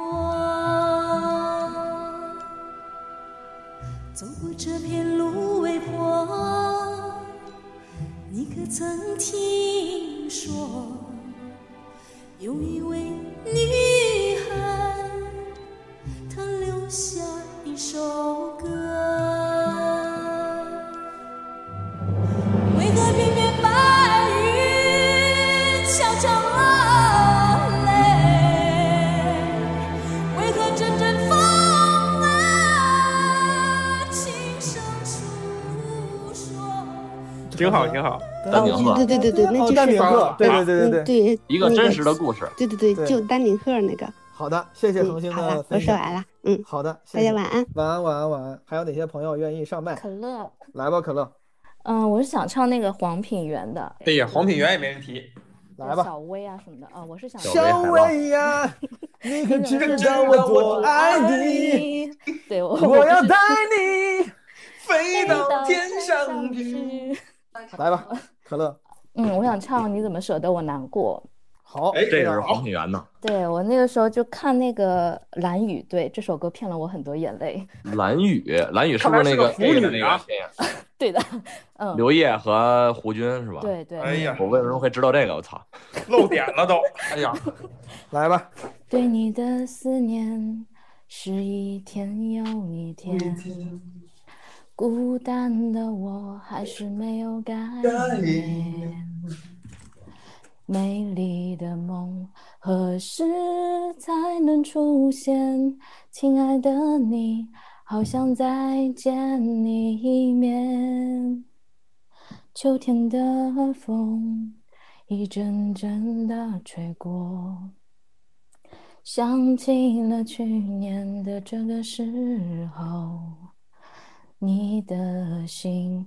走过这片芦苇坡，你可曾听说？有一位女孩，她留下一首歌。云悄悄落泪？为何阵阵风啊轻声诉说？挺好，挺好。丹顶鹤对对对对，那就是哦丹顶鹤对对对对嗯对，一个真实的故事。对对对，就丹顶鹤那个。好的，谢谢恒星的分享。说完了。嗯，好的，谢谢大家晚安。晚安，晚安，晚安。还有哪些朋友愿意上麦？可乐，来吧，可乐，嗯，我是想唱那个黄品源的，对呀，黄品源也没人提。来吧。小薇啊什么的啊，我是想小薇呀，(laughs) 你可知道我多爱你？对我我要带你飞到天上去。来吧，可乐。嗯，我想唱《你怎么舍得我难过好，哎，这是黄品源呢。》。对我那个时候就看那个蓝雨，对这首歌骗了我很多眼泪。(laughs) 蓝雨，蓝雨是不是那个腐 A 的那女啊个？(laughs) 对的，嗯，刘烨和胡军是吧？对对。哎呀，我为什么会知道这个？我操！(laughs) 漏点了都。哎呀，来吧。对你的思念是一天又一天，孤单的我还是没有改变。美丽的梦何时才能出现？亲爱的你，好想再见你一面。秋天的风一阵阵的吹过。想起了去年的这个时候，你的心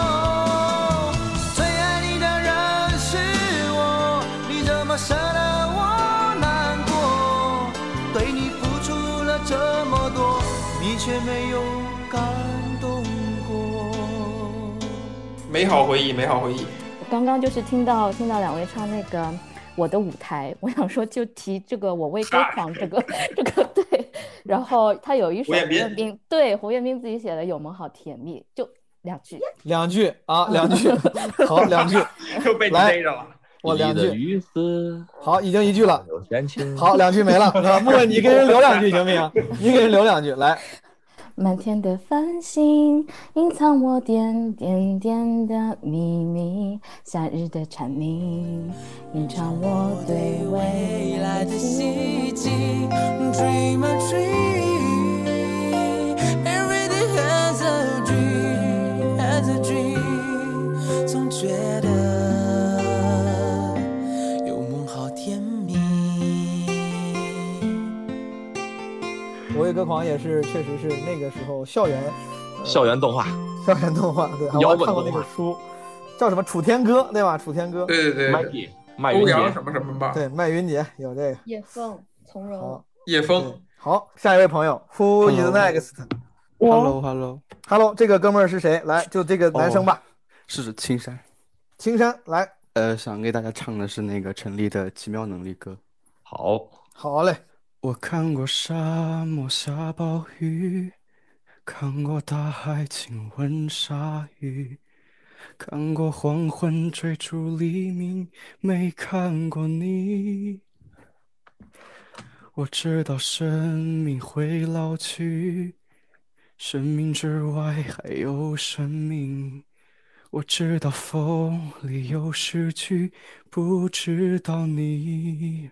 感动过。美好回忆，美好回忆。刚刚就是听到听到两位唱那个我的舞台，我想说就提这个我为歌狂这个 (laughs) 这个对，然后他有一首胡彦斌对胡彦斌自己写的《有梦好甜蜜》，就两句。两句啊，两句，(laughs) 好，两句，(laughs) 又被逮着了。我两句，好，已经一句了。好，两句没了。啊木问你给人留两句行不行？你给人留两句，来，满天的繁星隐藏我点点点的秘密，夏日的蝉鸣吟唱我对未来的希冀。Dream a dream, 歌狂也是，确实是那个时候校园校园动画，校园动画，对，(laughs) 我摇滚还看过那动画本书，叫什么《楚天歌》，对吧？楚天歌，对对对麦地麦云杰欧阳什么什么吧？对，麦云杰有这个。叶枫从容好，叶枫，好，下一位朋友，Who is Hello next？Hello Hello Hello，这个哥们儿是谁？来，就这个男生吧，是青山。青山，来，呃，想给大家唱的是那个陈粒的《奇妙能力歌》。好，好嘞。我看过沙漠下暴雨，看过大海亲吻鲨鱼，看过黄昏追逐黎明，没看过你。我知道生命会老去，生命之外还有生命。我知道风里有诗句，不知道你。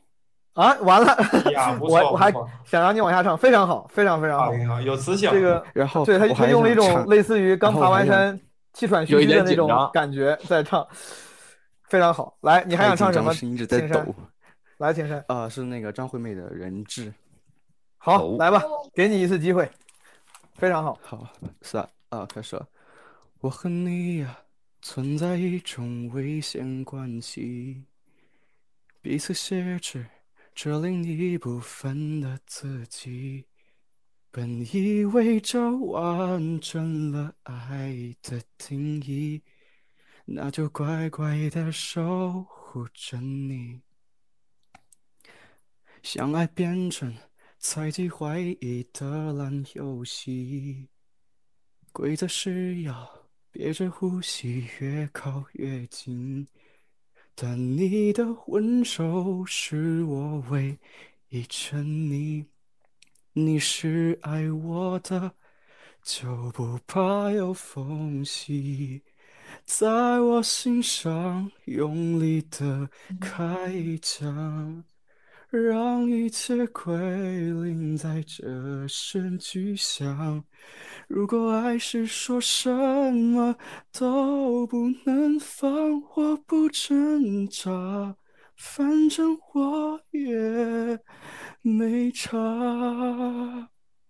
啊，完了呀，(laughs) 不错我我还想让你往下唱，非常好，非常非常好好，有磁性。这个，(laughs) 然后对他他用了一种类似于刚爬完山气喘吁吁的那种感觉在唱，非常好。来，你还想唱什么？声音一直在抖。来，青山，啊，是那个张惠妹的《人质》。好，来吧，给你一次机会，非常好。好，三啊，啊，开始了。我和你呀，存在一种危险关系，彼此挟持这另一部分的自己。本以为这完整了爱的定义，那就乖乖的守护着你。相爱变成猜忌怀疑的烂游戏，规则是要憋着呼吸，越靠越近。但你的温柔是我唯一沉溺，你是爱我的，就不怕有缝隙，在我心上用力的开一枪。让一切归零，在这声巨响。如果爱是说什么都不能放，我不挣扎，反正我也没差。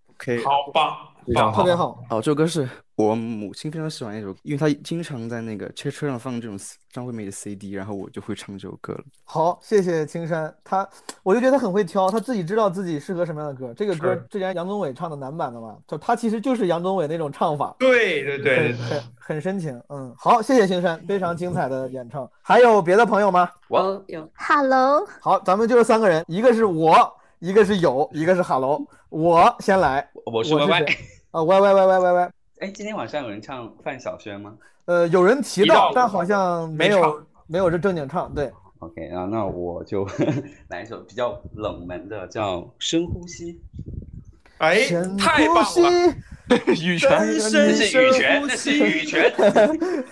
OK，好棒，非常特别好。哦，这首歌是我母亲非常喜欢的一首，因为她经常在那个车车上放这种张惠妹的 CD，然后我就会唱这首歌了。好，谢谢青山，他我就觉得他很会挑，他自己知道自己适合什么样的歌。这个歌之前杨宗纬唱的男版的嘛，就他其实就是杨宗纬那种唱法，对对对对很很很深情。嗯，好，谢谢青山，非常精彩的演唱。还有别的朋友吗？我有。Hello，好，咱们就是三个人，一个是我，一个是有，一个是哈喽。我先来，我是 Y Y 谁啊，Y Y Y Y Y Y。哎，今天晚上有人唱范晓萱吗呃，有人提提到到，但好像没有没没有这正经唱。对，？OK，然后那我就 (laughs) 来一首比较冷门的，叫《深呼吸》。哎，深太棒呼吸了！(laughs) 羽泉，深是羽泉，深呼那是吸羽泉。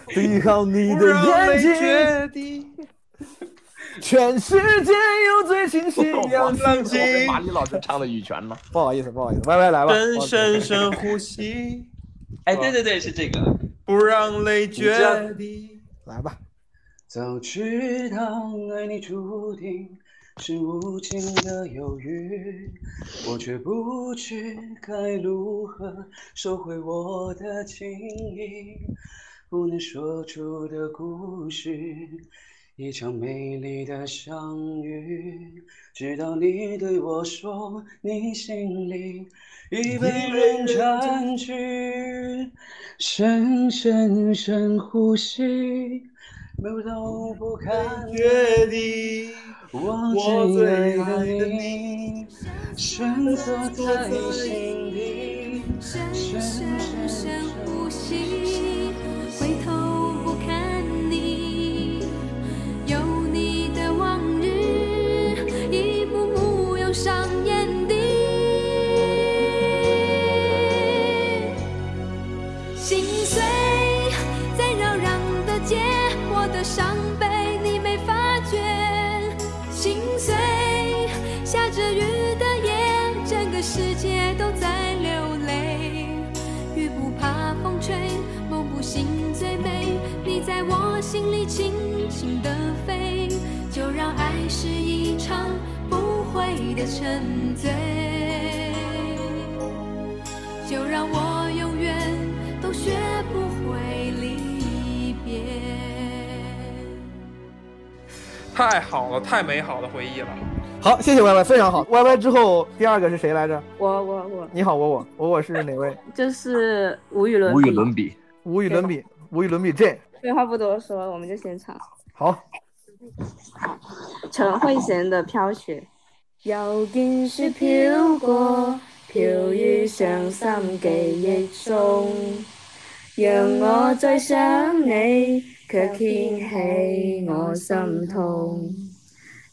闭 (laughs) 好你的眼睛，全世界有最清晰氧气。冷静跟马丽老师唱的《羽泉》呢？不好意思，不好意思，Y Y 来吧。深深深呼吸，哎，对对对，是这个。不让泪决堤。来吧。早知道爱你注定是无尽的忧郁，我却不知该如何收回我的情意。不能说出的故事，一场美丽的相遇。直到你对我说，你心里已被人占据。深深深呼吸，不都不看决堤，我最爱的你，深锁在心底，深深深呼吸，上眼底。心碎在扰攘的街，我的伤悲你没发觉。心碎，下着雨的夜，整个世界都在流泪。雨不怕风吹，梦不醒最美。你在我心里轻轻地飞，就让爱是一场会的沉醉。就让我永远都学不会离别。太好了太美好的回忆了。好谢谢歪歪非常好。歪歪之后第二个是谁来着？我我我。你好我我我我是哪位？(laughs) 就是无与伦比。无与伦比。无与伦比无与伦比这废话不多说我们就先唱。好。陈慧娴的飘雪。又见雪飘过，飘於傷心記憶中，讓我再想你，卻掀起我心痛。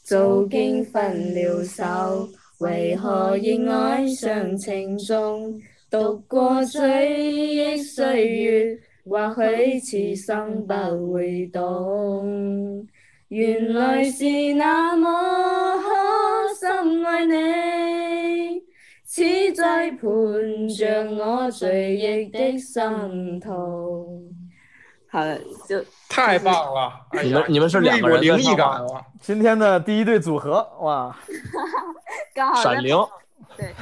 早經分了手，為何仍愛上情重？讀過追憶歲月，或許此生不會懂。原來是那麼可深愛你，似在盤着我追憶的心痛。好了，就太棒了！哎你们你们是两个人有在唱灵异感了。今天的第一对组合，哇，(laughs) 刚好闪灵，对，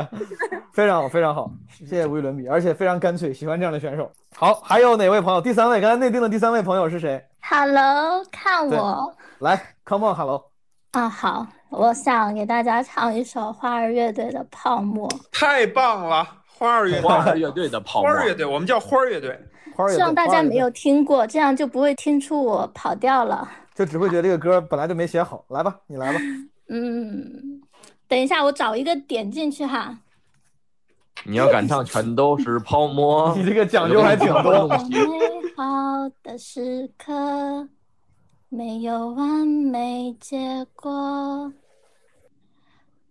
(laughs) 非常好，非常好，谢谢无与伦比，而且非常干脆，喜欢这样的选手。好，还有哪位朋友？第三位，刚才内定的第三位朋友是谁？Hello，看我来，Come on，Hello。啊，好，我想给大家唱一首花儿乐队的《泡沫》。太棒了！花儿乐队，花儿乐队的泡沫花儿乐队，我们叫花儿乐队。花希望大家没有听过，这样就不会听出我跑调了。就只会觉得这个歌本来就没写好。来吧，你来吧。嗯，等一下，我找一个点进去哈。你要敢唱，全都是泡沫。(laughs) 你这个讲究还挺多。(laughs) 美好的时刻没有完美结果，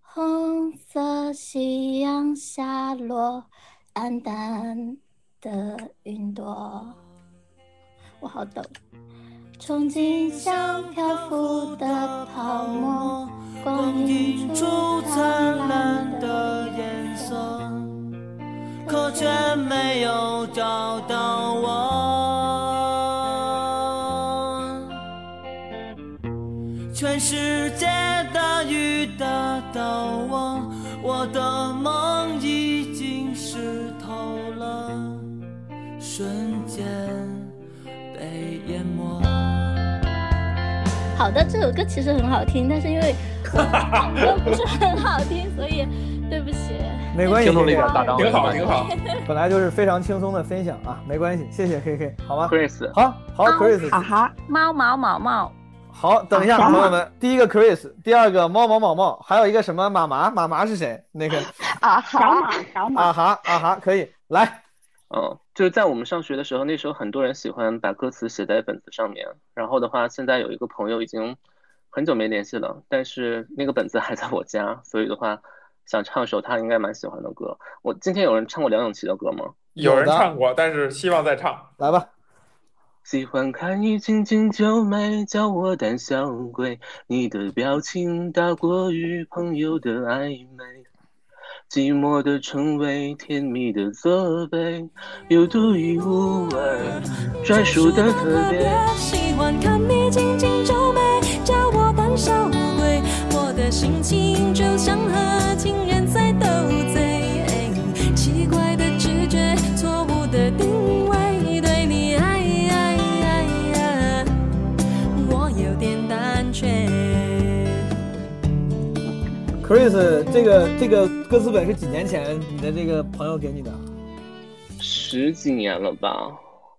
红色夕阳下落，暗淡的云朵。我好抖。憧憬像漂浮的泡沫，光映出灿烂的颜色。可却没有找到我。全世界大雨打到我，我的梦已经湿透了，瞬间被淹没。好的，这首歌其实很好听，但是因为唱歌不是很好听，所以对不起。(laughs) 没关系，听懂了一点大张伟挺好，挺好。本来就是非常轻松的分享啊，没关系，谢谢 K K，好吗 Chris 好好，Chris，好好，猫毛毛毛，好，等一下，啊朋友们，第一个 Chris，第二个猫毛毛毛，还有一个什么马麻马麻是谁？那个啊 (laughs) 哈，小马小马啊哈啊哈，可以来，嗯，就是在我们上学的时候，那时候很多人喜欢把歌词写在本子上面。然后的话，现在有一个朋友已经很久没联系了，但是那个本子还在我家，所以的话，想唱首他应该蛮喜欢的歌。我今天有人唱过梁咏琪的歌吗？有人唱过，但是希望再唱。来吧。喜欢看你紧紧皱眉，叫我胆小鬼。你的表情大过于朋友的暧昧，寂寞的称谓，甜蜜的责备，有独一无二，专属的特别。喜欢看你紧紧皱眉，叫我胆小鬼。我的心情就像和情人在 Chris，这个这个歌词本是几年前你的这个朋友给你的？十几年了吧？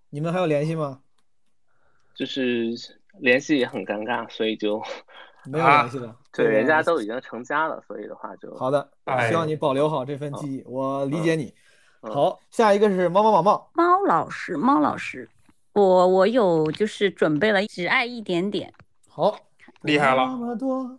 你们还有联系吗？就是联系也很尴尬，所以就没有联系了。对，人家都已经成家了，所以的话就好的，哎希望你保留好这份记忆，我理解你。嗯好，下一个是猫猫毛毛，猫老师，猫老师，我我有就是准备了，只爱一点点。好，厉害了。那么多，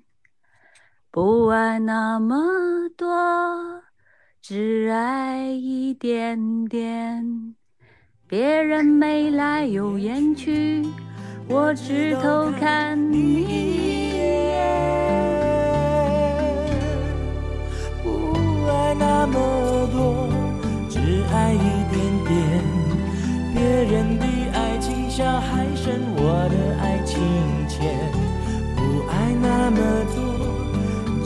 不爱那么多，只爱一点点。别人眉来又眼去，我只偷看你一眼。不爱那么多，只爱一点点。别人的爱情像海深，我的爱情浅。不爱那么多，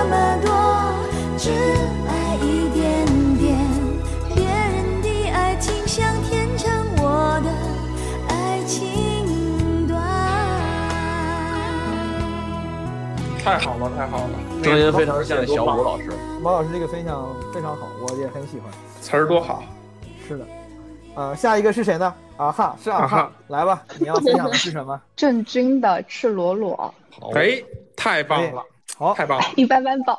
那么多，只爱一点点。别人的爱情像天长，我的爱情短。太好了，太好了，声音非常像小武老师。毛老师这个分享非常好，我也很喜欢。词儿多好。是的，呃，下一个是谁呢？啊哈，是啊啊哈哈，来吧，你要分享的是什么？(laughs) 郑钧的《赤裸裸哎，太棒了，好，太棒了，(laughs)》一般般棒。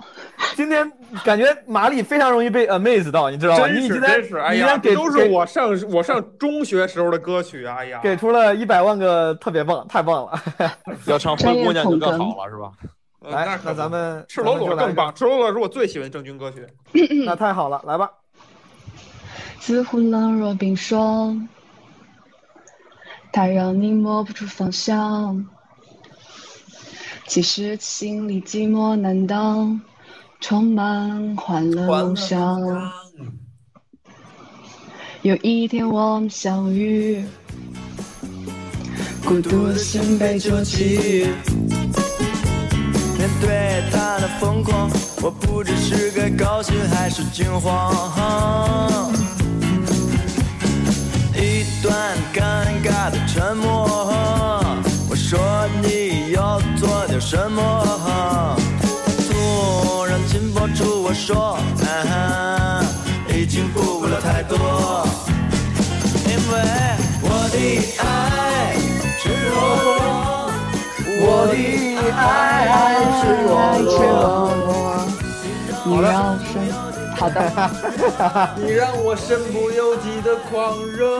今天感觉马里非常容易被 amaze 到，你知道吗？真是你已经在真是，哎呀，都是我上我上中学时候的歌曲啊，哎呀，给出了一百万个特别棒，太棒了！(laughs) 要唱灰姑娘就更好了，是吧？来，那那咱们赤裸裸更棒，赤裸裸是我最喜欢郑钧歌曲。那太好了，来吧。似乎冷若冰霜，它让你摸不出方向。其实心里寂寞难当，充满欢乐梦想。有一天我们相遇，孤独的心被捉起。面对他的疯狂，我不知是该高兴还是惊慌。一段尴尬的沉默，我说你要做点什么。突然紧迫住我说，啊，已经顾不了太多，因为我的爱赤裸裸，我的爱赤裸裸。你让我生，好的。你让我身不由己的狂热。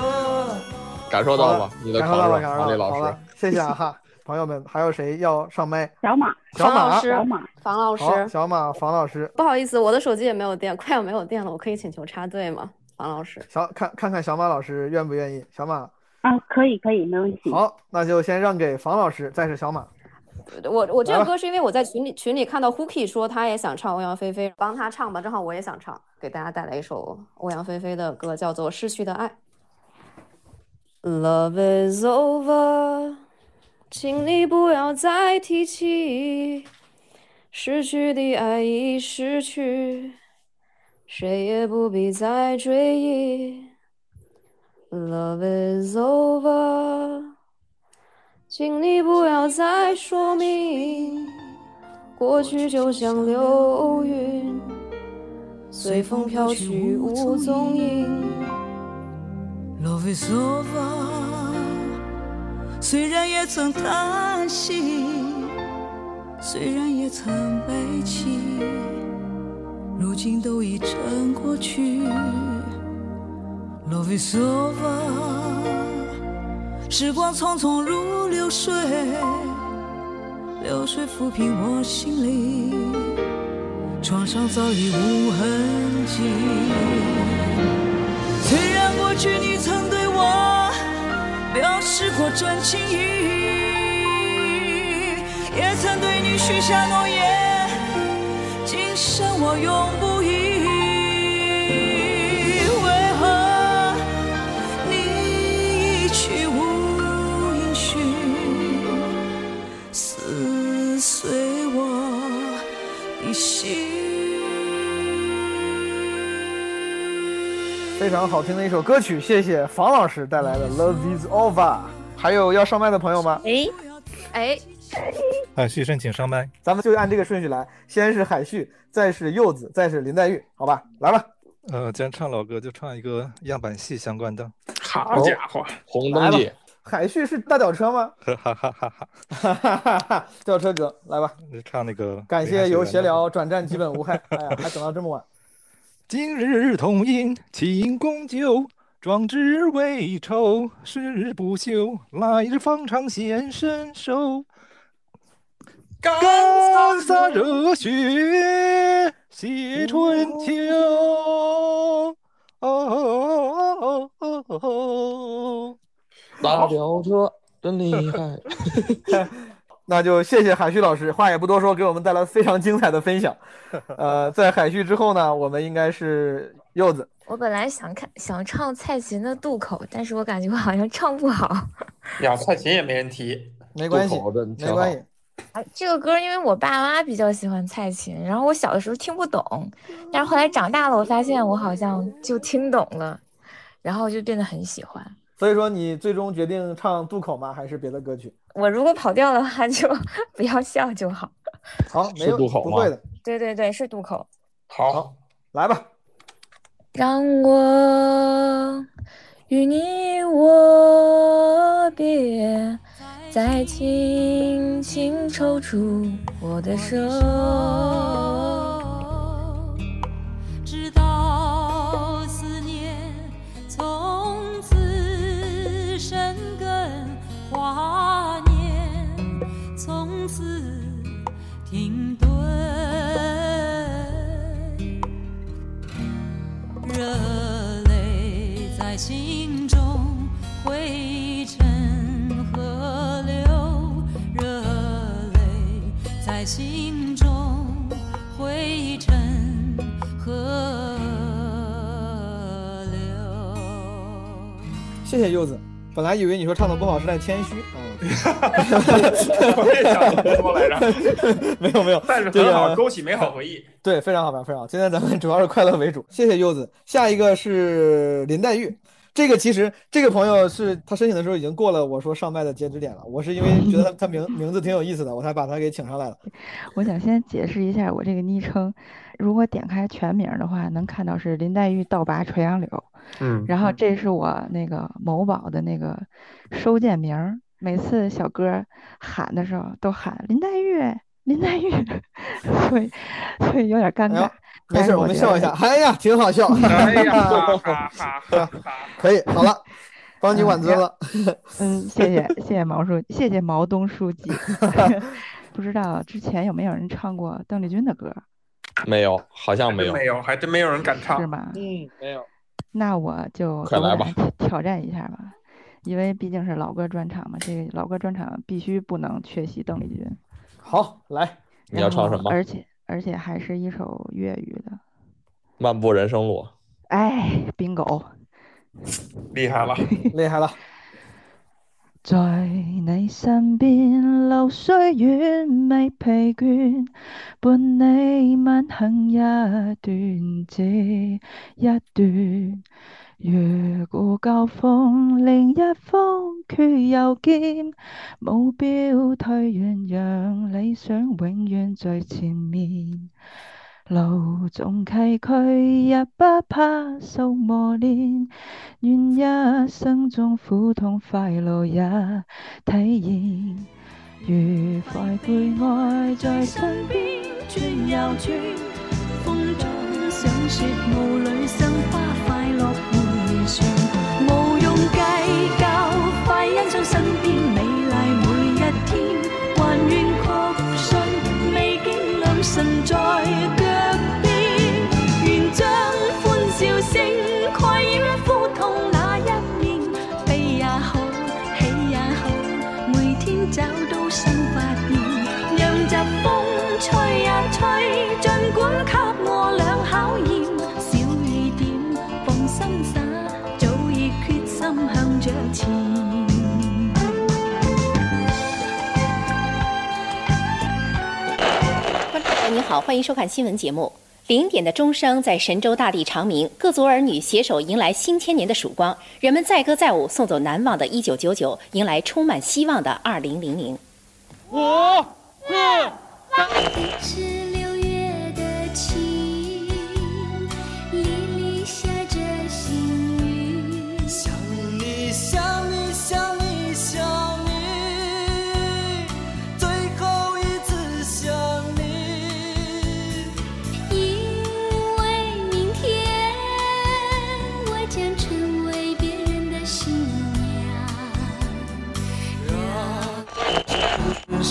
感受到了你的感受到了，狂热，感受到了。马丽老师好了。，谢谢啊哈，朋友们，还有谁要上麦？小马，小马，小马，房老师，小马，房老师，不好意思，我的手机也没有电，快要没有电了，我可以请求插队吗？房老师，小看看看小马老师愿不愿意？小马，啊，可以可以，没问题。好，那就先让给房老师，再是小马。我我这来吧个歌是因为我在群里群里看到 Hooky 说他也想唱欧阳菲菲，帮他唱吧，正好我也想唱，给大家带来一首欧阳菲菲的歌，叫做《失去的爱》。Love is over，请你不要再提起，失去的爱已失去，谁也不必再追忆。Love is over，请你不要再说明，过去就像流云，随风飘去无踪影。Love is over，虽然也曾叹息，虽然也曾悲泣，如今都已成过去。Love is over，时光匆匆如流水，流水抚平我心里，创伤早已无痕迹。虽然过去你曾对试过真情意，也曾对你许下诺言，今生我永不移。为何你一去无非常好听的一首歌曲，谢谢房老师带来的《Love Is Over》。还有要上麦的朋友吗？哎哎海，旭申，请上麦。咱们就按这个顺序来，先是海旭，再是柚子，再是林黛玉，好吧，来吧。呃，既然唱老歌，就唱一个样板戏相关的。好家伙，红灯记。海旭是大吊车吗？哈哈哈哈哈哈哈哈哈！(laughs) 吊车哥，来吧。你唱那个。感谢由闲聊转战基本无害。哎呀，还等到这么晚。今日同饮庆功酒，壮志未酬誓不休，来日方长显身手。干洒热血写春秋。哦哦哦哦哦！大吊车真厉害。(laughs) 那就谢谢海旭老师，话也不多说，给我们带来非常精彩的分享。(laughs) 呃，在海旭之后呢，我们应该是柚子。我本来想看想唱蔡琴的《渡口》，但是我感觉我好像唱不好。呀，蔡琴也没人提，(laughs) 没关系，没关系。啊，这个歌因为我爸妈比较喜欢蔡琴，然后我小的时候听不懂，但是后来长大了，我发现我好像就听懂了，然后就变得很喜欢。所以说，你最终决定唱《渡口》吗？还是别的歌曲？我如果跑调的话，就 (laughs) 不要笑就好。好，没有不会的。对对对，是渡口。好，来吧。让我与你握别，再轻轻抽出我的手，谢谢柚子。本来以为你说唱的不好是在谦虚啊。我也想这么说来着。没有没有，但是很好，勾起美好回忆。(laughs) 对，非常好，非常好。今天咱们主要是快乐为主。谢谢柚子。下一个是林黛玉，这个其实这个朋友是他申请的时候已经过了我说上麦的截止点了。我是因为觉得他他名名字挺有意思的，我才把他给请上来了。(laughs) 我想先解释一下我这个昵称，如果点开全名的话，能看到是林黛玉倒拔垂杨柳。嗯，然后这是我那个某宝的那个收件名儿，每次小哥喊的时候都喊林黛玉，林黛玉，所以所以有点尴尬。没事，我们笑一下。哎呀，挺好笑。哎呀，(laughs) 哈哈哈哈！(laughs) 可以，好了，(laughs) 帮你挽尊了。嗯，谢谢谢谢毛书，谢谢毛东书记。不知道之前有没有人唱过邓丽君的歌？(laughs) 没有，好像没有，没有，还真没有人敢唱，是吗？嗯，没有。那我就快来吧，(laughs) 挑战一下吧，因为毕竟是老歌专场嘛，这个老歌专场必须不能缺席邓丽君。好，来，你要唱什么？而且而且还是一首粤语的《漫步人生路》。哎，bingo，厉害了，厉害了。在你身边流岁月未疲倦，伴你漫行一段接一段。越过交锋，另一方却又见目标退远，让理想永远在前面。路纵崎岖也不怕受磨练，愿一生中苦痛快乐也体验，愉快悲哀在身边转又转，风中赏雪雾里赏花快乐。欢迎收看新闻节目。零点的钟声在神州大地长鸣，各族儿女携手迎来新千年的曙光。人们载歌载舞，送走难忘的1999，，迎来充满希望的2000。五四三。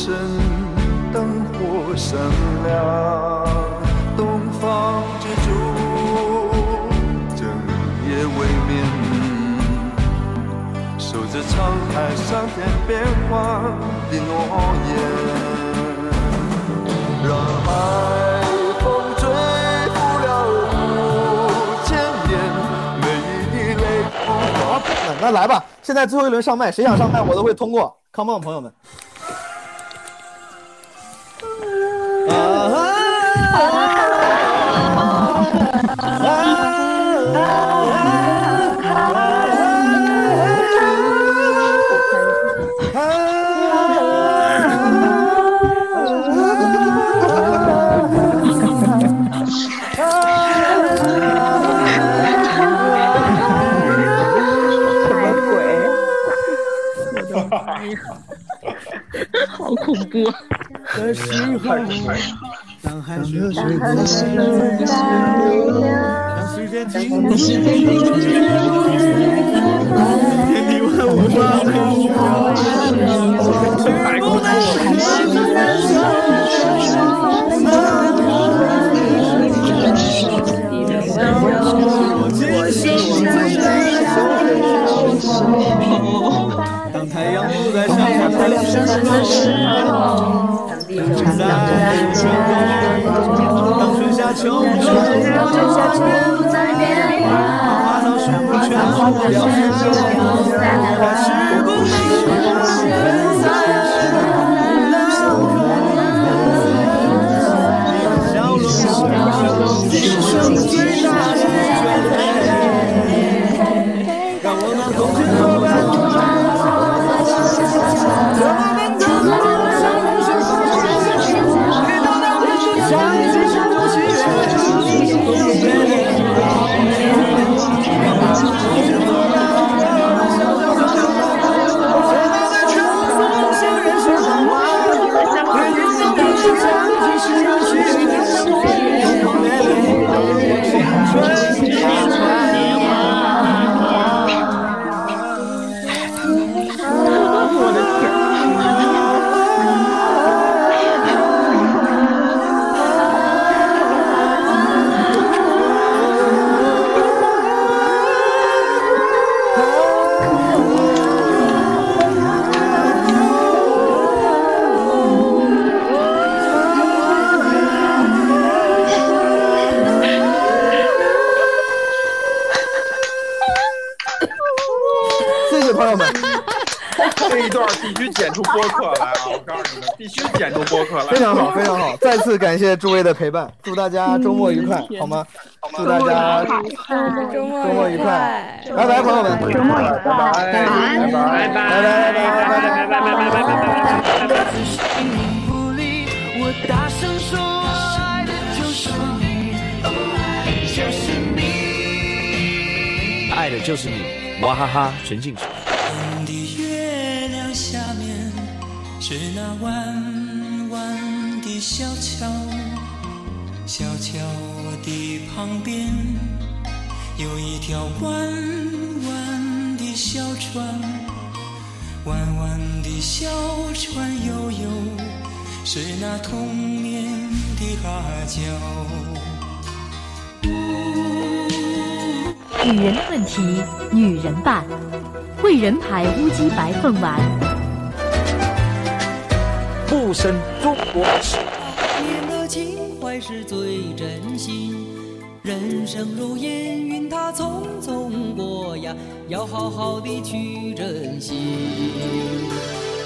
等灯火闪亮，东方之珠整夜未眠，守着沧海桑田变幻的诺言。让海风吹不了五千年，每一滴泪光。那来吧，现在最后一轮上麦，谁想上麦？我都会通过。Come on，朋友们。(laughs) (laughs) 好恐怖！(laughs) 的时候，当海水当海在水让时间停止，天地万物化为虚妄，是不能说的难木全部凋谢，还是能现在笑容，今生最大次感谢诸位的陪伴，祝大家周末愉快，好吗？祝大家周末周末愉快，拜拜，朋友们，周末愉快拜拜，拜拜，拜拜，拜拜，拜拜，拜拜，拜拜。我大声说，爱的就是你，爱的就是你。爱的就是你，娃哈哈陈信手。红的月亮下面是那弯弯的小桥，小桥的旁边有一条弯弯的小船，弯弯的小船悠悠，是那童年的阿娇。女人的问题，女人办。贵人牌乌鸡白凤丸，不生中国史。情怀是最真心，人生如烟云，它匆匆过呀，要好好的去珍惜。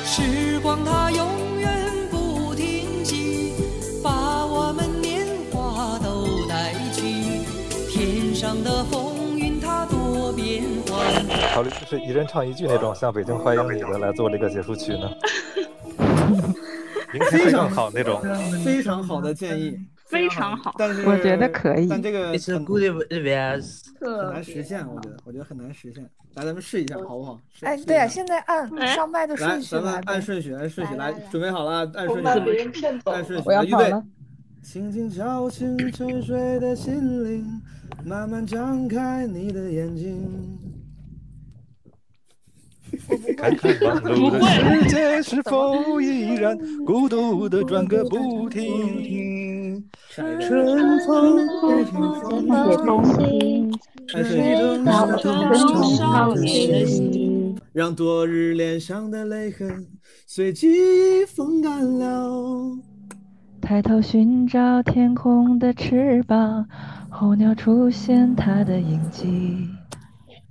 时光它永远不停息，把我们年华都带去。天上的风云它多变幻。考虑就是一人唱一句那种，像《北京欢迎你》的来做这个结束曲呢？应该会更好那种。非常好的建议，非常好，但是我觉得可以但这个 It's a 很 good advice。很难实现，我觉得，我觉得很难实现。来，咱们试一下，好不好？试哎，对啊，现在按上麦的，顺序咱们来。按顺序，按顺序来，准备好了啊，按顺序我要来预备跑了。轻轻敲醒沉睡的心灵，慢慢张开你的眼睛。(laughs) 看看忙碌的世界是否依然孤独的转个不停。春风吹吹风心，看谁的少年的心，让昨日脸上的泪痕随记忆风干了。抬头寻找天空的翅膀，候鸟出现它的影迹。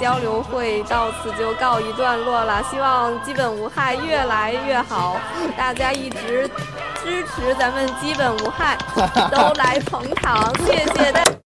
交流会到此就告一段落了，希望基本无害越来越好，大家一直支持咱们基本无害，都来捧场，谢谢大。